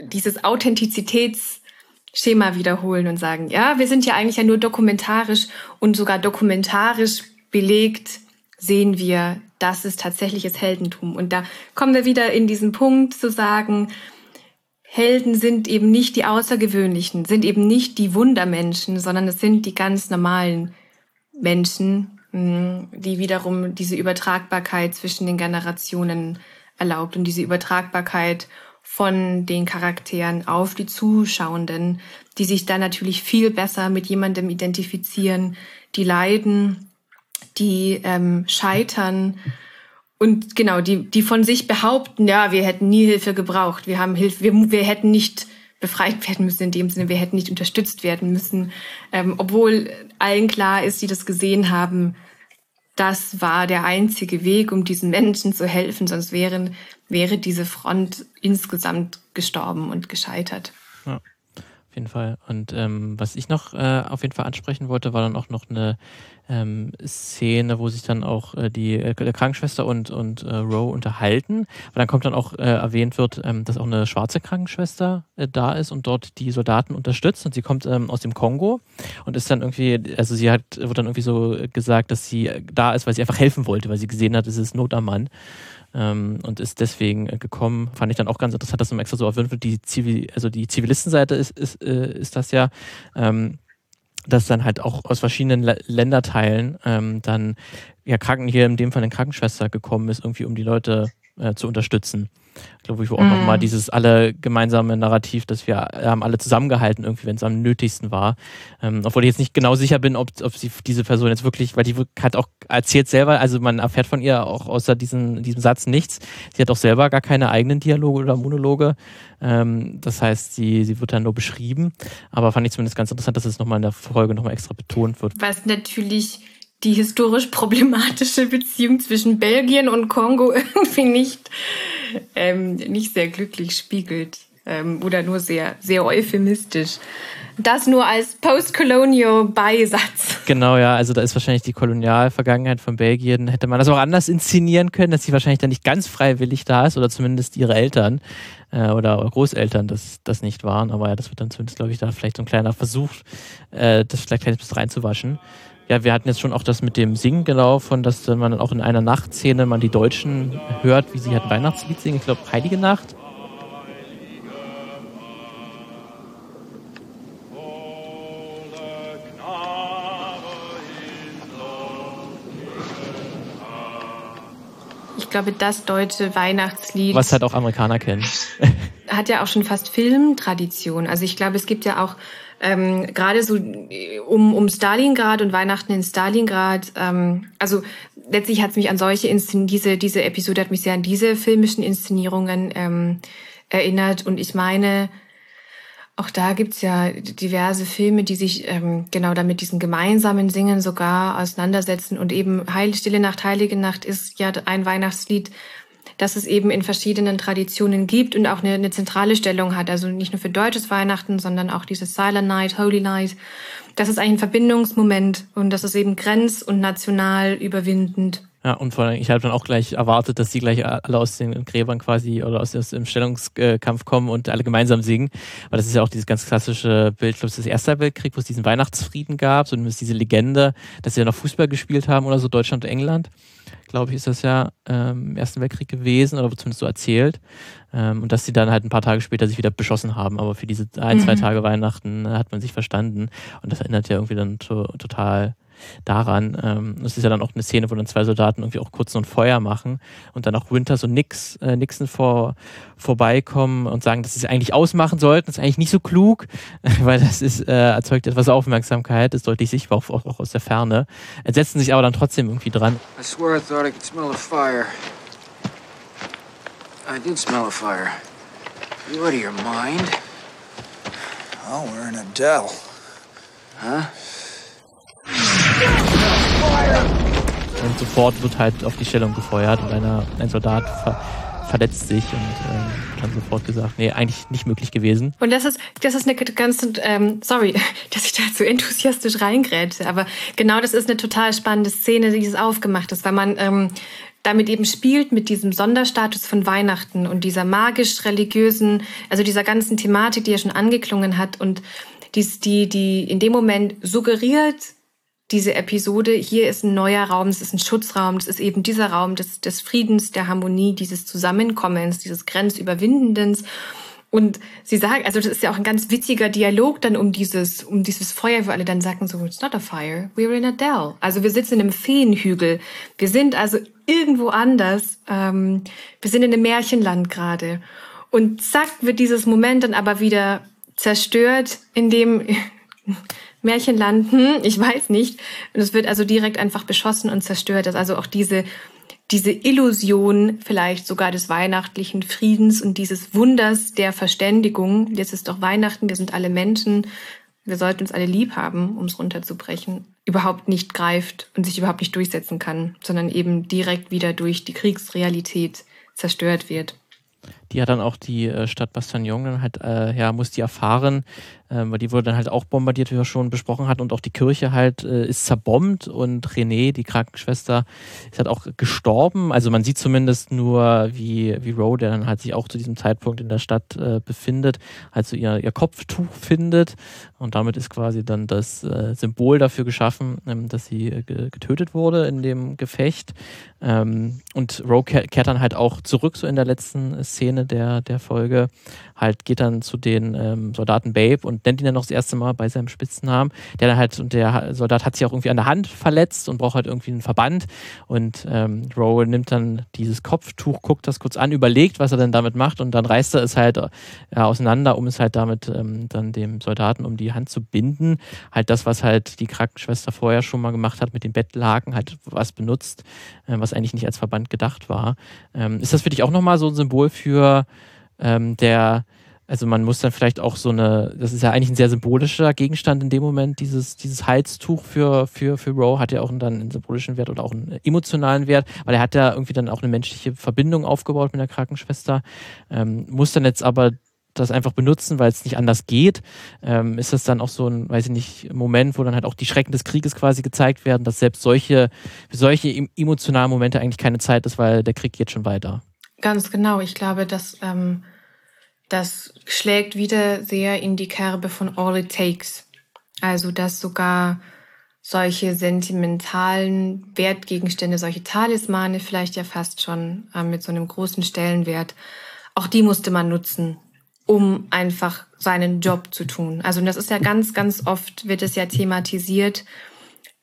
B: dieses Authentizitätsschema wiederholen und sagen, ja, wir sind ja eigentlich ja nur dokumentarisch und sogar dokumentarisch belegt sehen wir, das ist tatsächliches Heldentum. Und da kommen wir wieder in diesen Punkt zu sagen, Helden sind eben nicht die Außergewöhnlichen, sind eben nicht die Wundermenschen, sondern es sind die ganz normalen Menschen, die wiederum diese Übertragbarkeit zwischen den Generationen erlaubt und diese Übertragbarkeit von den Charakteren auf die Zuschauenden, die sich dann natürlich viel besser mit jemandem identifizieren, die leiden, die ähm, scheitern und genau, die, die von sich behaupten, ja, wir hätten nie Hilfe gebraucht, wir haben Hilfe, wir, wir hätten nicht befreit werden müssen in dem Sinne, wir hätten nicht unterstützt werden müssen, ähm, obwohl allen klar ist, die das gesehen haben, das war der einzige Weg, um diesen Menschen zu helfen, sonst wären, wäre diese Front insgesamt gestorben und gescheitert. Ja.
A: Auf jeden Fall. Und ähm, was ich noch äh, auf jeden Fall ansprechen wollte, war dann auch noch eine ähm, Szene, wo sich dann auch äh, die äh, Krankenschwester und, und äh, Roe unterhalten. Aber dann kommt dann auch äh, erwähnt wird, ähm, dass auch eine schwarze Krankenschwester äh, da ist und dort die Soldaten unterstützt. Und sie kommt ähm, aus dem Kongo und ist dann irgendwie, also sie hat, wird dann irgendwie so gesagt, dass sie da ist, weil sie einfach helfen wollte, weil sie gesehen hat, es ist Not am Mann ähm, und ist deswegen äh, gekommen. Fand ich dann auch ganz interessant, dass man extra so erwähnt Die Zivil, also die Zivilistenseite ist, ist, äh, ist das ja. Ähm, dass dann halt auch aus verschiedenen Länderteilen ähm, dann ja Kranken hier in dem Fall eine Krankenschwester gekommen ist, irgendwie um die Leute äh, zu unterstützen glaube ich, wo auch mm. nochmal dieses alle gemeinsame Narrativ, dass wir haben alle zusammengehalten, irgendwie, wenn es am nötigsten war. Ähm, obwohl ich jetzt nicht genau sicher bin, ob, ob sie diese Person jetzt wirklich, weil die hat auch erzählt selber, also man erfährt von ihr auch außer diesen, diesem Satz nichts. Sie hat auch selber gar keine eigenen Dialoge oder Monologe. Ähm, das heißt, sie, sie wird dann nur beschrieben. Aber fand ich zumindest ganz interessant, dass es nochmal in der Folge nochmal extra betont wird.
B: Was natürlich die historisch problematische Beziehung zwischen Belgien und Kongo [LAUGHS] irgendwie nicht, ähm, nicht sehr glücklich spiegelt ähm, oder nur sehr, sehr euphemistisch. Das nur als Postcolonial Beisatz.
A: Genau, ja, also da ist wahrscheinlich die Kolonialvergangenheit von Belgien. Hätte man das auch anders inszenieren können, dass sie wahrscheinlich dann nicht ganz freiwillig da ist oder zumindest ihre Eltern äh, oder Großeltern das, das nicht waren. Aber ja, das wird dann zumindest, glaube ich, da vielleicht so ein kleiner Versuch, äh, das vielleicht ein bisschen reinzuwaschen ja, wir hatten jetzt schon auch das mit dem Singen gelaufen, dass man auch in einer Nachtszene man die Deutschen hört, wie sie halt Weihnachtslied singen. Ich glaube, Heilige Nacht.
B: Ich glaube, das deutsche Weihnachtslied.
A: Was halt auch Amerikaner kennen. [LAUGHS]
B: hat ja auch schon fast Filmtradition. Also ich glaube, es gibt ja auch ähm, gerade so um, um Stalingrad und Weihnachten in Stalingrad, ähm, also letztlich hat es mich an solche Inszen diese, diese Episode hat mich sehr an diese filmischen Inszenierungen ähm, erinnert. Und ich meine, auch da gibt's ja diverse Filme, die sich ähm, genau damit diesen gemeinsamen Singen sogar auseinandersetzen. Und eben Heil, Stille Nacht, Heilige Nacht ist ja ein Weihnachtslied, dass es eben in verschiedenen Traditionen gibt und auch eine, eine zentrale Stellung hat. Also nicht nur für deutsches Weihnachten, sondern auch dieses Silent Night, Holy Night. Das ist eigentlich ein Verbindungsmoment und das ist eben grenz- und national überwindend.
A: Ja, und vor allem, ich habe dann auch gleich erwartet, dass die gleich alle aus den Gräbern quasi oder aus, dem Stellungskampf kommen und alle gemeinsam singen. Weil das ist ja auch dieses ganz klassische Bild, glaube ich, des Ersten Weltkrieg, wo es diesen Weihnachtsfrieden gab, so diese Legende, dass sie ja noch Fußball gespielt haben oder so, Deutschland und England glaube ich, ist das ja ähm, im Ersten Weltkrieg gewesen oder zumindest so erzählt. Ähm, und dass sie dann halt ein paar Tage später sich wieder beschossen haben. Aber für diese ein, zwei mhm. Tage Weihnachten hat man sich verstanden. Und das erinnert ja irgendwie dann to total daran. Ähm, das ist ja dann auch eine Szene, wo dann zwei Soldaten irgendwie auch kurz so ein Feuer machen und dann auch Winters und Nix, äh, Nixon vor, vorbeikommen und sagen, dass sie es eigentlich ausmachen sollten. Das ist eigentlich nicht so klug, [LAUGHS] weil das ist, äh, erzeugt etwas Aufmerksamkeit, ist deutlich sichtbar, auch, auch, aus der Ferne. Setzen sich aber dann trotzdem irgendwie dran. I swear I thought I could smell a fire. I did smell a fire. You out of your mind? Oh, we're in a dell. Huh? Und sofort wird halt auf die Stellung gefeuert und einer, ein Soldat ver verletzt sich und ähm, dann sofort gesagt, nee, eigentlich nicht möglich gewesen.
B: Und das ist, das ist eine ganz, ähm, sorry, [LAUGHS] dass ich da so enthusiastisch reingrätsche, aber genau das ist eine total spannende Szene, die es aufgemacht ist, weil man ähm, damit eben spielt mit diesem Sonderstatus von Weihnachten und dieser magisch-religiösen, also dieser ganzen Thematik, die er schon angeklungen hat und dies, die, die in dem Moment suggeriert, diese Episode, hier ist ein neuer Raum, es ist ein Schutzraum, das ist eben dieser Raum des, des Friedens, der Harmonie, dieses Zusammenkommens, dieses Grenzüberwindendens. Und sie sagen, also das ist ja auch ein ganz witziger Dialog dann um dieses, um dieses Feuer, wo alle dann sagen so, it's not a fire, we're in a dell. Also wir sitzen in einem Feenhügel. Wir sind also irgendwo anders. Ähm, wir sind in einem Märchenland gerade. Und zack wird dieses Moment dann aber wieder zerstört, indem Märchenland, hm, ich weiß nicht. Und es wird also direkt einfach beschossen und zerstört. Das also auch diese, diese Illusion vielleicht sogar des weihnachtlichen Friedens und dieses Wunders der Verständigung. Jetzt ist doch Weihnachten, wir sind alle Menschen, wir sollten uns alle lieb haben, um es runterzubrechen, überhaupt nicht greift und sich überhaupt nicht durchsetzen kann, sondern eben direkt wieder durch die Kriegsrealität zerstört wird
A: die hat dann auch die äh, Stadt Bastagnon dann halt, äh, ja, muss die erfahren, ähm, weil die wurde dann halt auch bombardiert, wie wir schon besprochen hatten, und auch die Kirche halt äh, ist zerbombt und René, die Krankenschwester, ist halt auch gestorben. Also man sieht zumindest nur, wie, wie Roe, der dann halt sich auch zu diesem Zeitpunkt in der Stadt äh, befindet, halt so ihr, ihr Kopftuch findet und damit ist quasi dann das äh, Symbol dafür geschaffen, ähm, dass sie äh, getötet wurde in dem Gefecht. Ähm, und Roe kehrt dann halt auch zurück, so in der letzten Szene der, der Folge, halt geht dann zu den ähm, Soldaten Babe und nennt ihn dann noch das erste Mal bei seinem Spitznamen. Der dann halt, und der Soldat hat sich auch irgendwie an der Hand verletzt und braucht halt irgendwie einen Verband. Und ähm, Rowe nimmt dann dieses Kopftuch, guckt das kurz an, überlegt, was er denn damit macht und dann reißt er es halt äh, auseinander, um es halt damit ähm, dann dem Soldaten um die Hand zu binden. Halt das, was halt die Krankenschwester vorher schon mal gemacht hat mit dem Bettlaken, halt was benutzt, äh, was eigentlich nicht als Verband gedacht war. Ähm, ist das für dich auch nochmal so ein Symbol für ähm, der, also man muss dann vielleicht auch so eine, das ist ja eigentlich ein sehr symbolischer Gegenstand in dem Moment, dieses, dieses Halstuch für, für, für Roe hat ja auch dann einen symbolischen Wert oder auch einen emotionalen Wert, weil er hat ja irgendwie dann auch eine menschliche Verbindung aufgebaut mit der Krankenschwester, ähm, muss dann jetzt aber das einfach benutzen, weil es nicht anders geht. Ähm, ist das dann auch so ein, weiß ich nicht, Moment, wo dann halt auch die Schrecken des Krieges quasi gezeigt werden, dass selbst solche, solche emotionalen Momente eigentlich keine Zeit ist, weil der Krieg geht schon weiter.
B: Ganz genau. Ich glaube, dass ähm, das schlägt wieder sehr in die Kerbe von All It Takes. Also, dass sogar solche sentimentalen Wertgegenstände, solche Talismane vielleicht ja fast schon äh, mit so einem großen Stellenwert, auch die musste man nutzen, um einfach seinen Job zu tun. Also das ist ja ganz, ganz oft wird es ja thematisiert,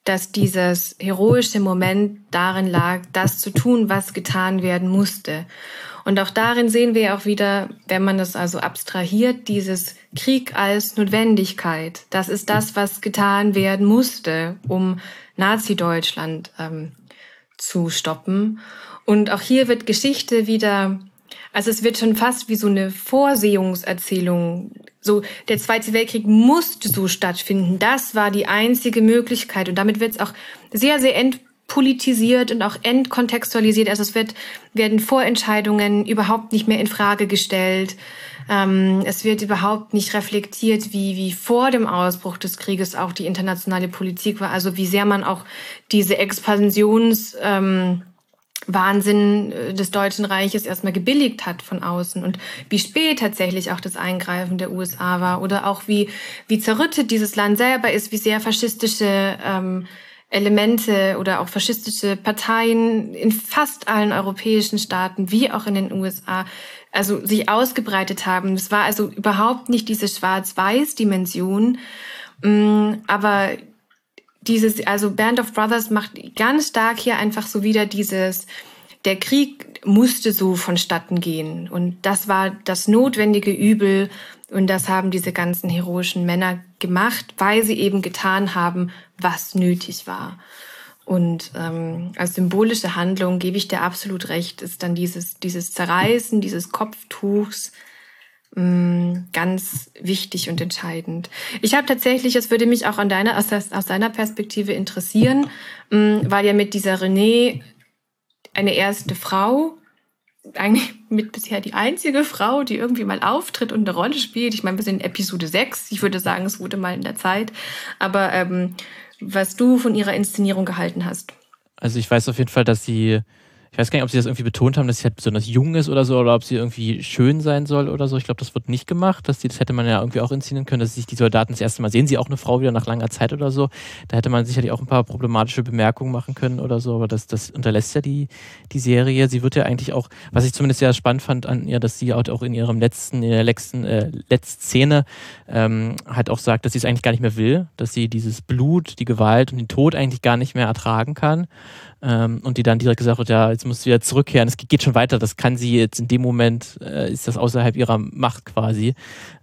B: dass dieses heroische Moment darin lag, das zu tun, was getan werden musste. Und auch darin sehen wir auch wieder, wenn man das also abstrahiert, dieses Krieg als Notwendigkeit. Das ist das, was getan werden musste, um Nazi-Deutschland ähm, zu stoppen. Und auch hier wird Geschichte wieder also es wird schon fast wie so eine Vorsehungserzählung. So, der Zweite Weltkrieg musste so stattfinden. Das war die einzige Möglichkeit. Und damit wird es auch sehr, sehr entpolitisiert und auch entkontextualisiert. Also es wird, werden Vorentscheidungen überhaupt nicht mehr in Frage gestellt. Ähm, es wird überhaupt nicht reflektiert, wie, wie vor dem Ausbruch des Krieges auch die internationale Politik war. Also wie sehr man auch diese Expansions, ähm, Wahnsinn äh, des Deutschen Reiches erstmal gebilligt hat von außen. Und wie spät tatsächlich auch das Eingreifen der USA war. Oder auch wie, wie zerrüttet dieses Land selber ist, wie sehr faschistische ähm, Elemente oder auch faschistische Parteien in fast allen europäischen Staaten wie auch in den USA also sich ausgebreitet haben. Es war also überhaupt nicht diese Schwarz-Weiß-Dimension, mm, aber dieses, also Band of Brothers macht ganz stark hier einfach so wieder dieses, der Krieg musste so vonstatten gehen. Und das war das notwendige Übel. Und das haben diese ganzen heroischen Männer gemacht, weil sie eben getan haben, was nötig war. Und ähm, als symbolische Handlung gebe ich dir absolut recht, ist dann dieses, dieses Zerreißen dieses Kopftuchs ganz wichtig und entscheidend. Ich habe tatsächlich, es würde mich auch an deiner, aus, deiner Perspektive interessieren, mm, weil ja mit dieser René eine erste Frau, eigentlich mit bisher die einzige Frau, die irgendwie mal auftritt und eine Rolle spielt. Ich meine, wir sind in Episode 6. Ich würde sagen, es wurde mal in der Zeit. Aber ähm, was du von ihrer Inszenierung gehalten hast.
A: Also ich weiß auf jeden Fall, dass sie ich weiß gar nicht, ob sie das irgendwie betont haben, dass sie halt besonders jung ist oder so, oder ob sie irgendwie schön sein soll oder so. Ich glaube, das wird nicht gemacht. Dass die, das hätte man ja irgendwie auch inszenieren können, dass sich die Soldaten das erste Mal sehen, sie auch eine Frau wieder nach langer Zeit oder so. Da hätte man sicherlich auch ein paar problematische Bemerkungen machen können oder so, aber das, das unterlässt ja die, die Serie. Sie wird ja eigentlich auch, was ich zumindest sehr spannend fand an ihr, dass sie auch in ihrem letzten, in der letzten, äh, letzten Szene ähm, halt auch sagt, dass sie es eigentlich gar nicht mehr will, dass sie dieses Blut, die Gewalt und den Tod eigentlich gar nicht mehr ertragen kann ähm, und die dann direkt gesagt wird, ja, jetzt musst du wieder zurückkehren, es geht schon weiter, das kann sie jetzt in dem Moment, äh, ist das außerhalb ihrer Macht quasi.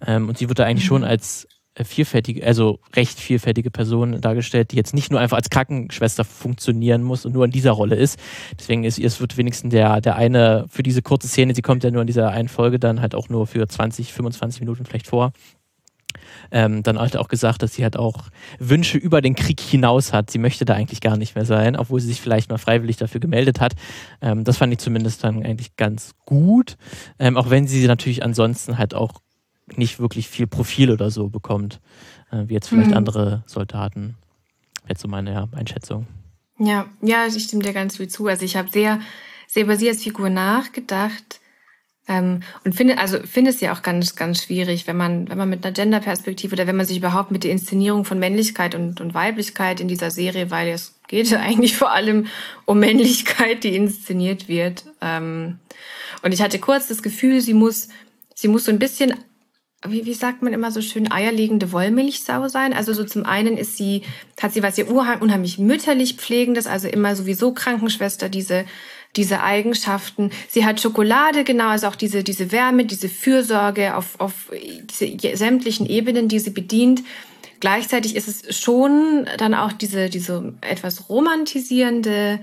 A: Ähm, und sie wird da eigentlich mhm. schon als äh, vielfältige, also recht vielfältige Person dargestellt, die jetzt nicht nur einfach als Krankenschwester funktionieren muss und nur in dieser Rolle ist. Deswegen ist es wird wenigstens der, der eine für diese kurze Szene, sie kommt ja nur in dieser einen Folge dann halt auch nur für 20, 25 Minuten vielleicht vor ähm, dann hat er auch gesagt, dass sie halt auch Wünsche über den Krieg hinaus hat. Sie möchte da eigentlich gar nicht mehr sein, obwohl sie sich vielleicht mal freiwillig dafür gemeldet hat. Ähm, das fand ich zumindest dann eigentlich ganz gut, ähm, auch wenn sie natürlich ansonsten halt auch nicht wirklich viel Profil oder so bekommt, äh, wie jetzt vielleicht mhm. andere Soldaten. Jetzt so meine ja, Einschätzung.
B: Ja, ja, ich stimme dir ganz viel zu. Also ich habe sehr, sehr über sie als Figur nachgedacht ähm, und finde, also finde es ja auch ganz, ganz schwierig, wenn man, wenn man mit einer Gender-Perspektive oder wenn man sich überhaupt mit der Inszenierung von Männlichkeit und, und Weiblichkeit in dieser Serie, weil es geht ja [LAUGHS] eigentlich vor allem um Männlichkeit, die inszeniert wird. Ähm, und ich hatte kurz das Gefühl, sie muss, sie muss so ein bisschen wie, wie sagt man immer so schön, eierlegende Wollmilchsau sein. Also so zum einen ist sie, hat sie was ihr unheimlich mütterlich pflegendes, also immer sowieso Krankenschwester, diese diese Eigenschaften. Sie hat Schokolade, genau, also auch diese, diese Wärme, diese Fürsorge auf, auf diese sämtlichen Ebenen, die sie bedient. Gleichzeitig ist es schon dann auch diese, diese etwas romantisierende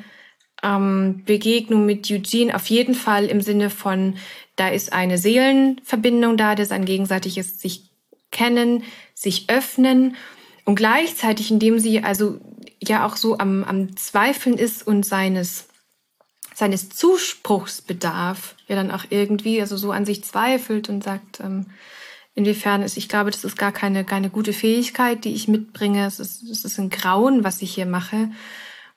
B: ähm, Begegnung mit Eugene, auf jeden Fall im Sinne von, da ist eine Seelenverbindung da, das ein gegenseitiges sich kennen, sich öffnen und gleichzeitig, indem sie also ja auch so am, am Zweifeln ist und seines seines Zuspruchsbedarf ja dann auch irgendwie, also so an sich zweifelt und sagt, ähm, inwiefern ist, ich glaube, das ist gar keine, keine gute Fähigkeit, die ich mitbringe. Es ist, es ist ein Grauen, was ich hier mache.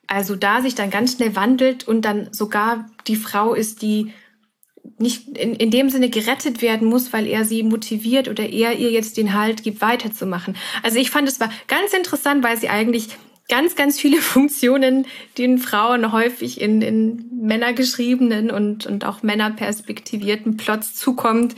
B: Also da sich dann ganz schnell wandelt und dann sogar die Frau ist, die nicht in, in dem Sinne gerettet werden muss, weil er sie motiviert oder er ihr jetzt den Halt gibt, weiterzumachen. Also ich fand es war ganz interessant, weil sie eigentlich ganz, ganz viele [LAUGHS] Funktionen, den Frauen häufig in, in männergeschriebenen und, und auch männerperspektivierten Plots zukommt,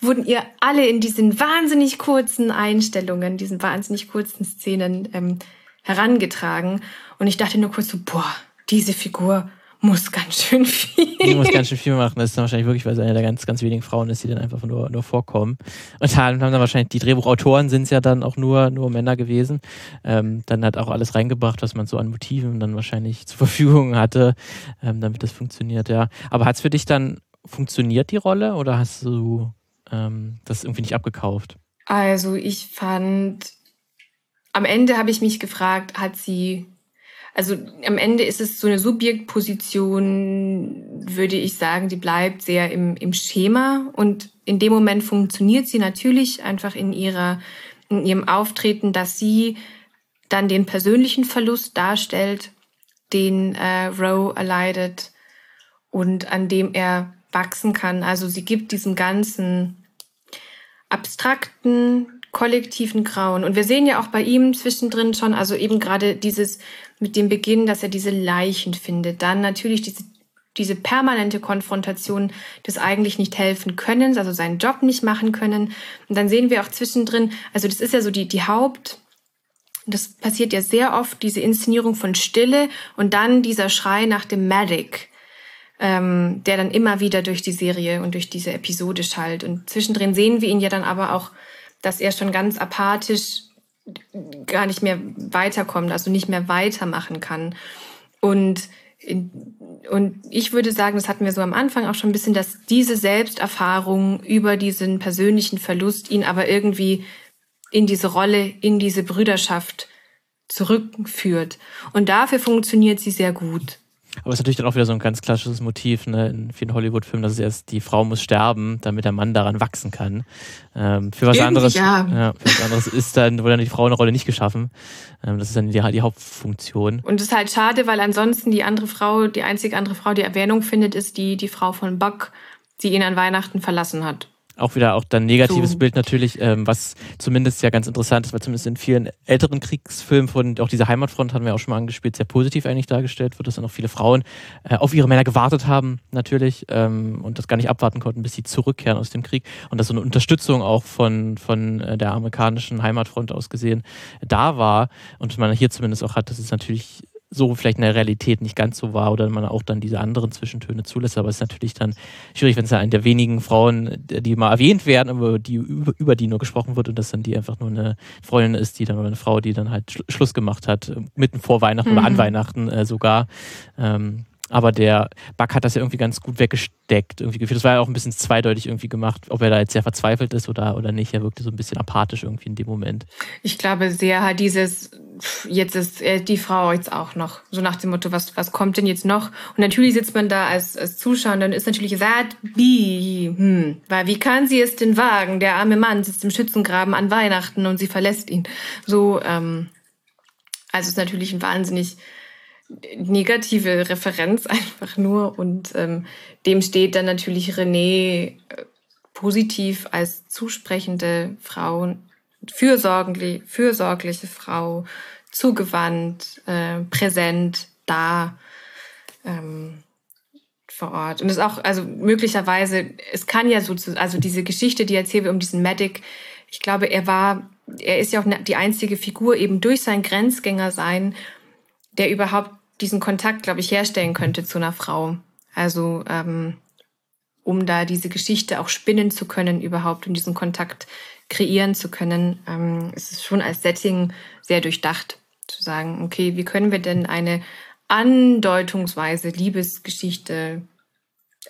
B: wurden ihr alle in diesen wahnsinnig kurzen Einstellungen, diesen wahnsinnig kurzen Szenen ähm, herangetragen. Und ich dachte nur kurz so, boah, diese Figur muss ganz schön viel.
A: Die muss ganz schön viel machen. Das ist dann wahrscheinlich wirklich, weil sie eine der ganz, ganz wenigen Frauen ist, die dann einfach nur, nur vorkommen. Und dann haben dann wahrscheinlich die Drehbuchautoren sind es ja dann auch nur, nur Männer gewesen. Ähm, dann hat auch alles reingebracht, was man so an Motiven dann wahrscheinlich [LAUGHS] zur Verfügung hatte, ähm, damit das funktioniert, ja. Aber hat es für dich dann funktioniert, die Rolle, oder hast du ähm, das irgendwie nicht abgekauft?
B: Also ich fand, am Ende habe ich mich gefragt, hat sie also am Ende ist es so eine Subjektposition, würde ich sagen, die bleibt sehr im, im Schema und in dem Moment funktioniert sie natürlich einfach in ihrer, in ihrem Auftreten, dass sie dann den persönlichen Verlust darstellt, den äh, Roe erleidet und an dem er wachsen kann. Also sie gibt diesem ganzen abstrakten, kollektiven Grauen. Und wir sehen ja auch bei ihm zwischendrin schon, also eben gerade dieses mit dem Beginn, dass er diese Leichen findet. Dann natürlich diese, diese permanente Konfrontation des eigentlich nicht helfen Könnens, also seinen Job nicht machen können. Und dann sehen wir auch zwischendrin, also das ist ja so die, die Haupt, das passiert ja sehr oft, diese Inszenierung von Stille und dann dieser Schrei nach dem Medic, ähm, der dann immer wieder durch die Serie und durch diese Episode schallt. Und zwischendrin sehen wir ihn ja dann aber auch, dass er schon ganz apathisch gar nicht mehr weiterkommt, also nicht mehr weitermachen kann. Und, und ich würde sagen, das hatten wir so am Anfang auch schon ein bisschen, dass diese Selbsterfahrung über diesen persönlichen Verlust ihn aber irgendwie in diese Rolle, in diese Brüderschaft zurückführt. Und dafür funktioniert sie sehr gut.
A: Aber es ist natürlich dann auch wieder so ein ganz klassisches Motiv ne, in vielen Hollywood-Filmen, dass es erst die Frau muss sterben, damit der Mann daran wachsen kann. Ähm, für, was anderes, ja. Ja, für was anderes ist dann, wurde dann die Frau eine Rolle nicht geschaffen. Ähm, das ist dann die, die Hauptfunktion.
B: Und es ist halt schade, weil ansonsten die andere Frau, die einzige andere Frau, die Erwähnung findet, ist die, die Frau von Buck, die ihn an Weihnachten verlassen hat
A: auch wieder auch dann negatives so. Bild natürlich, ähm, was zumindest ja ganz interessant ist, weil zumindest in vielen älteren Kriegsfilmen von auch diese Heimatfront hatten wir auch schon mal angespielt, sehr positiv eigentlich dargestellt wird, dass dann auch viele Frauen äh, auf ihre Männer gewartet haben natürlich ähm, und das gar nicht abwarten konnten, bis sie zurückkehren aus dem Krieg und dass so eine Unterstützung auch von von äh, der amerikanischen Heimatfront aus gesehen da war und man hier zumindest auch hat, dass es natürlich so vielleicht in der Realität nicht ganz so war oder man auch dann diese anderen Zwischentöne zulässt. Aber es ist natürlich dann schwierig, wenn es ja eine der wenigen Frauen, die mal erwähnt werden, aber die, über, über die nur gesprochen wird und das dann die einfach nur eine Freundin ist, die dann oder eine Frau, die dann halt Schluss gemacht hat, mitten vor Weihnachten mhm. oder an mhm. Weihnachten äh, sogar. Ähm, aber der Buck hat das ja irgendwie ganz gut weggesteckt. Irgendwie gefühlt. Das war ja auch ein bisschen zweideutig irgendwie gemacht, ob er da jetzt sehr verzweifelt ist oder, oder nicht. Er wirkte so ein bisschen apathisch irgendwie in dem Moment.
B: Ich glaube sehr halt dieses, jetzt ist die Frau jetzt auch noch. So nach dem Motto, was, was kommt denn jetzt noch? Und natürlich sitzt man da als, als Zuschauer und dann ist natürlich gesagt, wie, hm, weil wie kann sie es denn wagen? Der arme Mann sitzt im Schützengraben an Weihnachten und sie verlässt ihn. So, ähm, also ist natürlich ein wahnsinnig negative Referenz [LAUGHS] einfach nur und ähm, dem steht dann natürlich René äh, positiv als zusprechende Frau, fürsorglich, fürsorgliche Frau, zugewandt, äh, präsent, da ähm, vor Ort. Und es ist auch, also möglicherweise, es kann ja so, also diese Geschichte, die erzählt wird um diesen Medic, ich glaube, er war, er ist ja auch ne, die einzige Figur eben durch sein Grenzgänger sein, der überhaupt diesen Kontakt, glaube ich, herstellen könnte zu einer Frau. Also ähm, um da diese Geschichte auch spinnen zu können überhaupt und diesen Kontakt kreieren zu können, ähm, ist es schon als Setting sehr durchdacht zu sagen, okay, wie können wir denn eine andeutungsweise Liebesgeschichte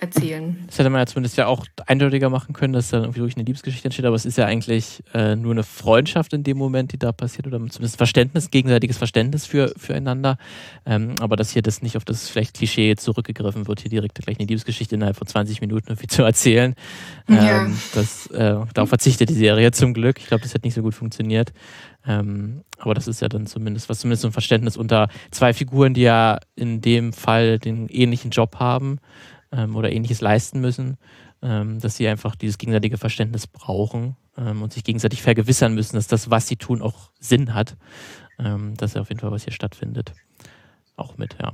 B: erzählen.
A: Das hätte man ja zumindest ja auch eindeutiger machen können, dass dann irgendwie wirklich eine Liebesgeschichte entsteht, aber es ist ja eigentlich äh, nur eine Freundschaft in dem Moment, die da passiert, oder zumindest Verständnis, gegenseitiges Verständnis für, füreinander. Ähm, aber dass hier das nicht auf das vielleicht Klischee zurückgegriffen wird, hier direkt gleich eine Liebesgeschichte innerhalb von 20 Minuten irgendwie zu erzählen. Ähm, ja. das, äh, darauf verzichtet die Serie zum Glück. Ich glaube, das hätte nicht so gut funktioniert. Ähm, aber das ist ja dann zumindest, was zumindest so ein Verständnis unter zwei Figuren, die ja in dem Fall den ähnlichen Job haben ähm, oder ähnliches leisten müssen, ähm, dass sie einfach dieses gegenseitige Verständnis brauchen ähm, und sich gegenseitig vergewissern müssen, dass das, was sie tun, auch Sinn hat. Ähm, das auf jeden Fall, was hier stattfindet. Auch mit, ja.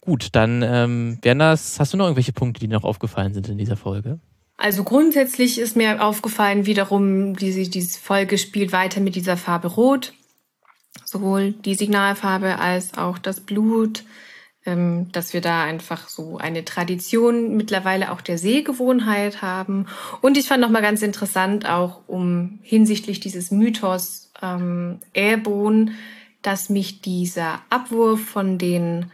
A: Gut, dann ähm, wären das, hast du noch irgendwelche Punkte, die noch aufgefallen sind in dieser Folge?
B: Also grundsätzlich ist mir aufgefallen, wiederum, diese, diese Folge spielt weiter mit dieser Farbe Rot. Sowohl die Signalfarbe als auch das Blut dass wir da einfach so eine Tradition mittlerweile auch der Sehgewohnheit haben. Und ich fand nochmal ganz interessant auch um hinsichtlich dieses Mythos ähm, Airborne, dass mich dieser Abwurf von den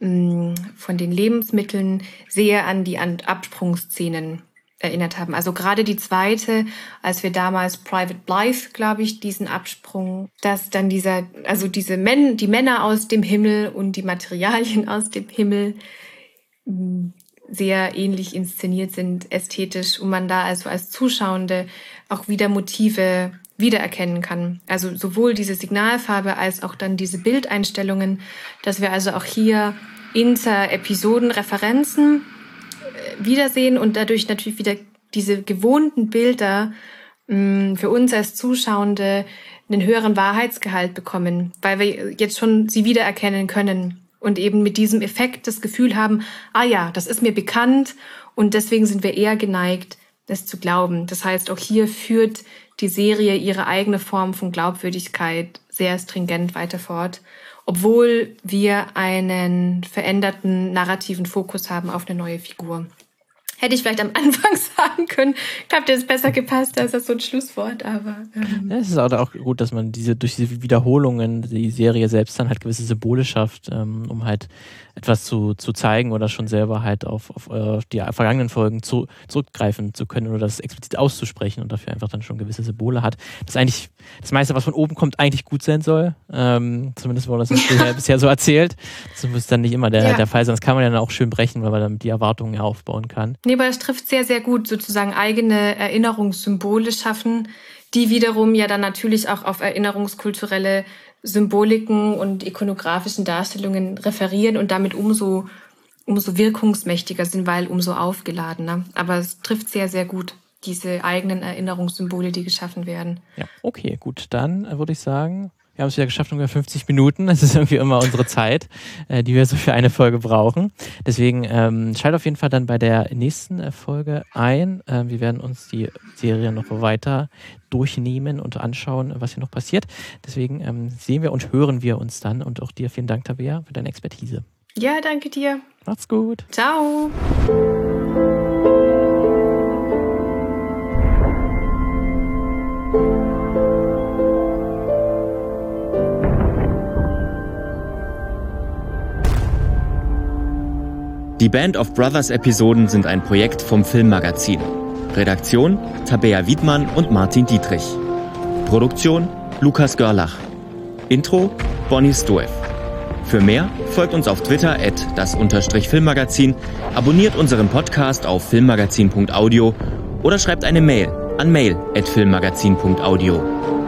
B: mm, von den Lebensmitteln sehr an die Absprungsszenen erinnert haben. Also gerade die zweite, als wir damals Private Blythe, glaube ich, diesen Absprung, dass dann dieser, also diese Män die Männer aus dem Himmel und die Materialien aus dem Himmel mm, sehr ähnlich inszeniert sind, ästhetisch, und man da also als Zuschauende auch wieder Motive wiedererkennen kann. Also sowohl diese Signalfarbe als auch dann diese Bildeinstellungen, dass wir also auch hier inter-Episoden Referenzen wiedersehen und dadurch natürlich wieder diese gewohnten Bilder mh, mm, für uns als Zuschauende einen höheren Wahrheitsgehalt bekommen, weil wir jetzt schon sie wiedererkennen können und eben mit diesem Effekt das Gefühl haben, ah ja, das ist mir bekannt und deswegen sind wir eher geneigt, das zu glauben. Das heißt, auch hier führt die Serie ihre eigene Form von Glaubwürdigkeit sehr stringent weiter fort, obwohl wir einen veränderten narrativen Fokus haben auf eine neue Figur. Hätte ich vielleicht am [LAUGHS] Anfang sagen können. Ich glaube, das ist besser gepasst als das so ein Schlusswort, aber.
A: Ähm. Ja, es ist auch gut, dass man diese durch diese Wiederholungen die Serie selbst dann halt gewisse Symbole schafft, ähm, um halt etwas zu, zu zeigen oder schon selber halt auf, auf äh, die vergangenen Folgen zu, zurückgreifen zu können oder das explizit auszusprechen und dafür einfach dann schon gewisse Symbole hat. Das eigentlich das meiste, was von oben kommt, eigentlich gut sein soll. Ähm, zumindest wurde das bisher, [LAUGHS] bisher so erzählt. Das muss dann nicht immer der, ja. der Fall sein. Das kann man ja dann auch schön brechen, weil man dann die Erwartungen ja aufbauen kann.
B: Nee, aber das trifft sehr, sehr gut, sozusagen eigene Erinnerungssymbole schaffen, die wiederum ja dann natürlich auch auf erinnerungskulturelle Symboliken und ikonografischen Darstellungen referieren und damit umso, umso wirkungsmächtiger sind, weil umso aufgeladener. Aber es trifft sehr, sehr gut diese eigenen Erinnerungssymbole, die geschaffen werden.
A: Ja, okay, gut. Dann äh, würde ich sagen, wir haben es wieder geschafft, ungefähr 50 Minuten. Das ist irgendwie immer unsere Zeit, äh, die wir so für eine Folge brauchen. Deswegen ähm, schalt auf jeden Fall dann bei der nächsten äh, Folge ein. Äh, wir werden uns die Serie noch weiter durchnehmen und anschauen, was hier noch passiert. Deswegen ähm, sehen wir und hören wir uns dann. Und auch dir vielen Dank, Tabea, für deine Expertise.
B: Ja, danke dir.
A: Macht's gut.
B: Ciao.
C: Die Band of Brothers Episoden sind ein Projekt vom Filmmagazin. Redaktion Tabea Wiedmann und Martin Dietrich. Produktion Lukas Görlach. Intro Bonnie Stoev. Für mehr folgt uns auf Twitter at das Filmmagazin, abonniert unseren Podcast auf filmmagazin.audio oder schreibt eine Mail an mail at filmmagazin.audio.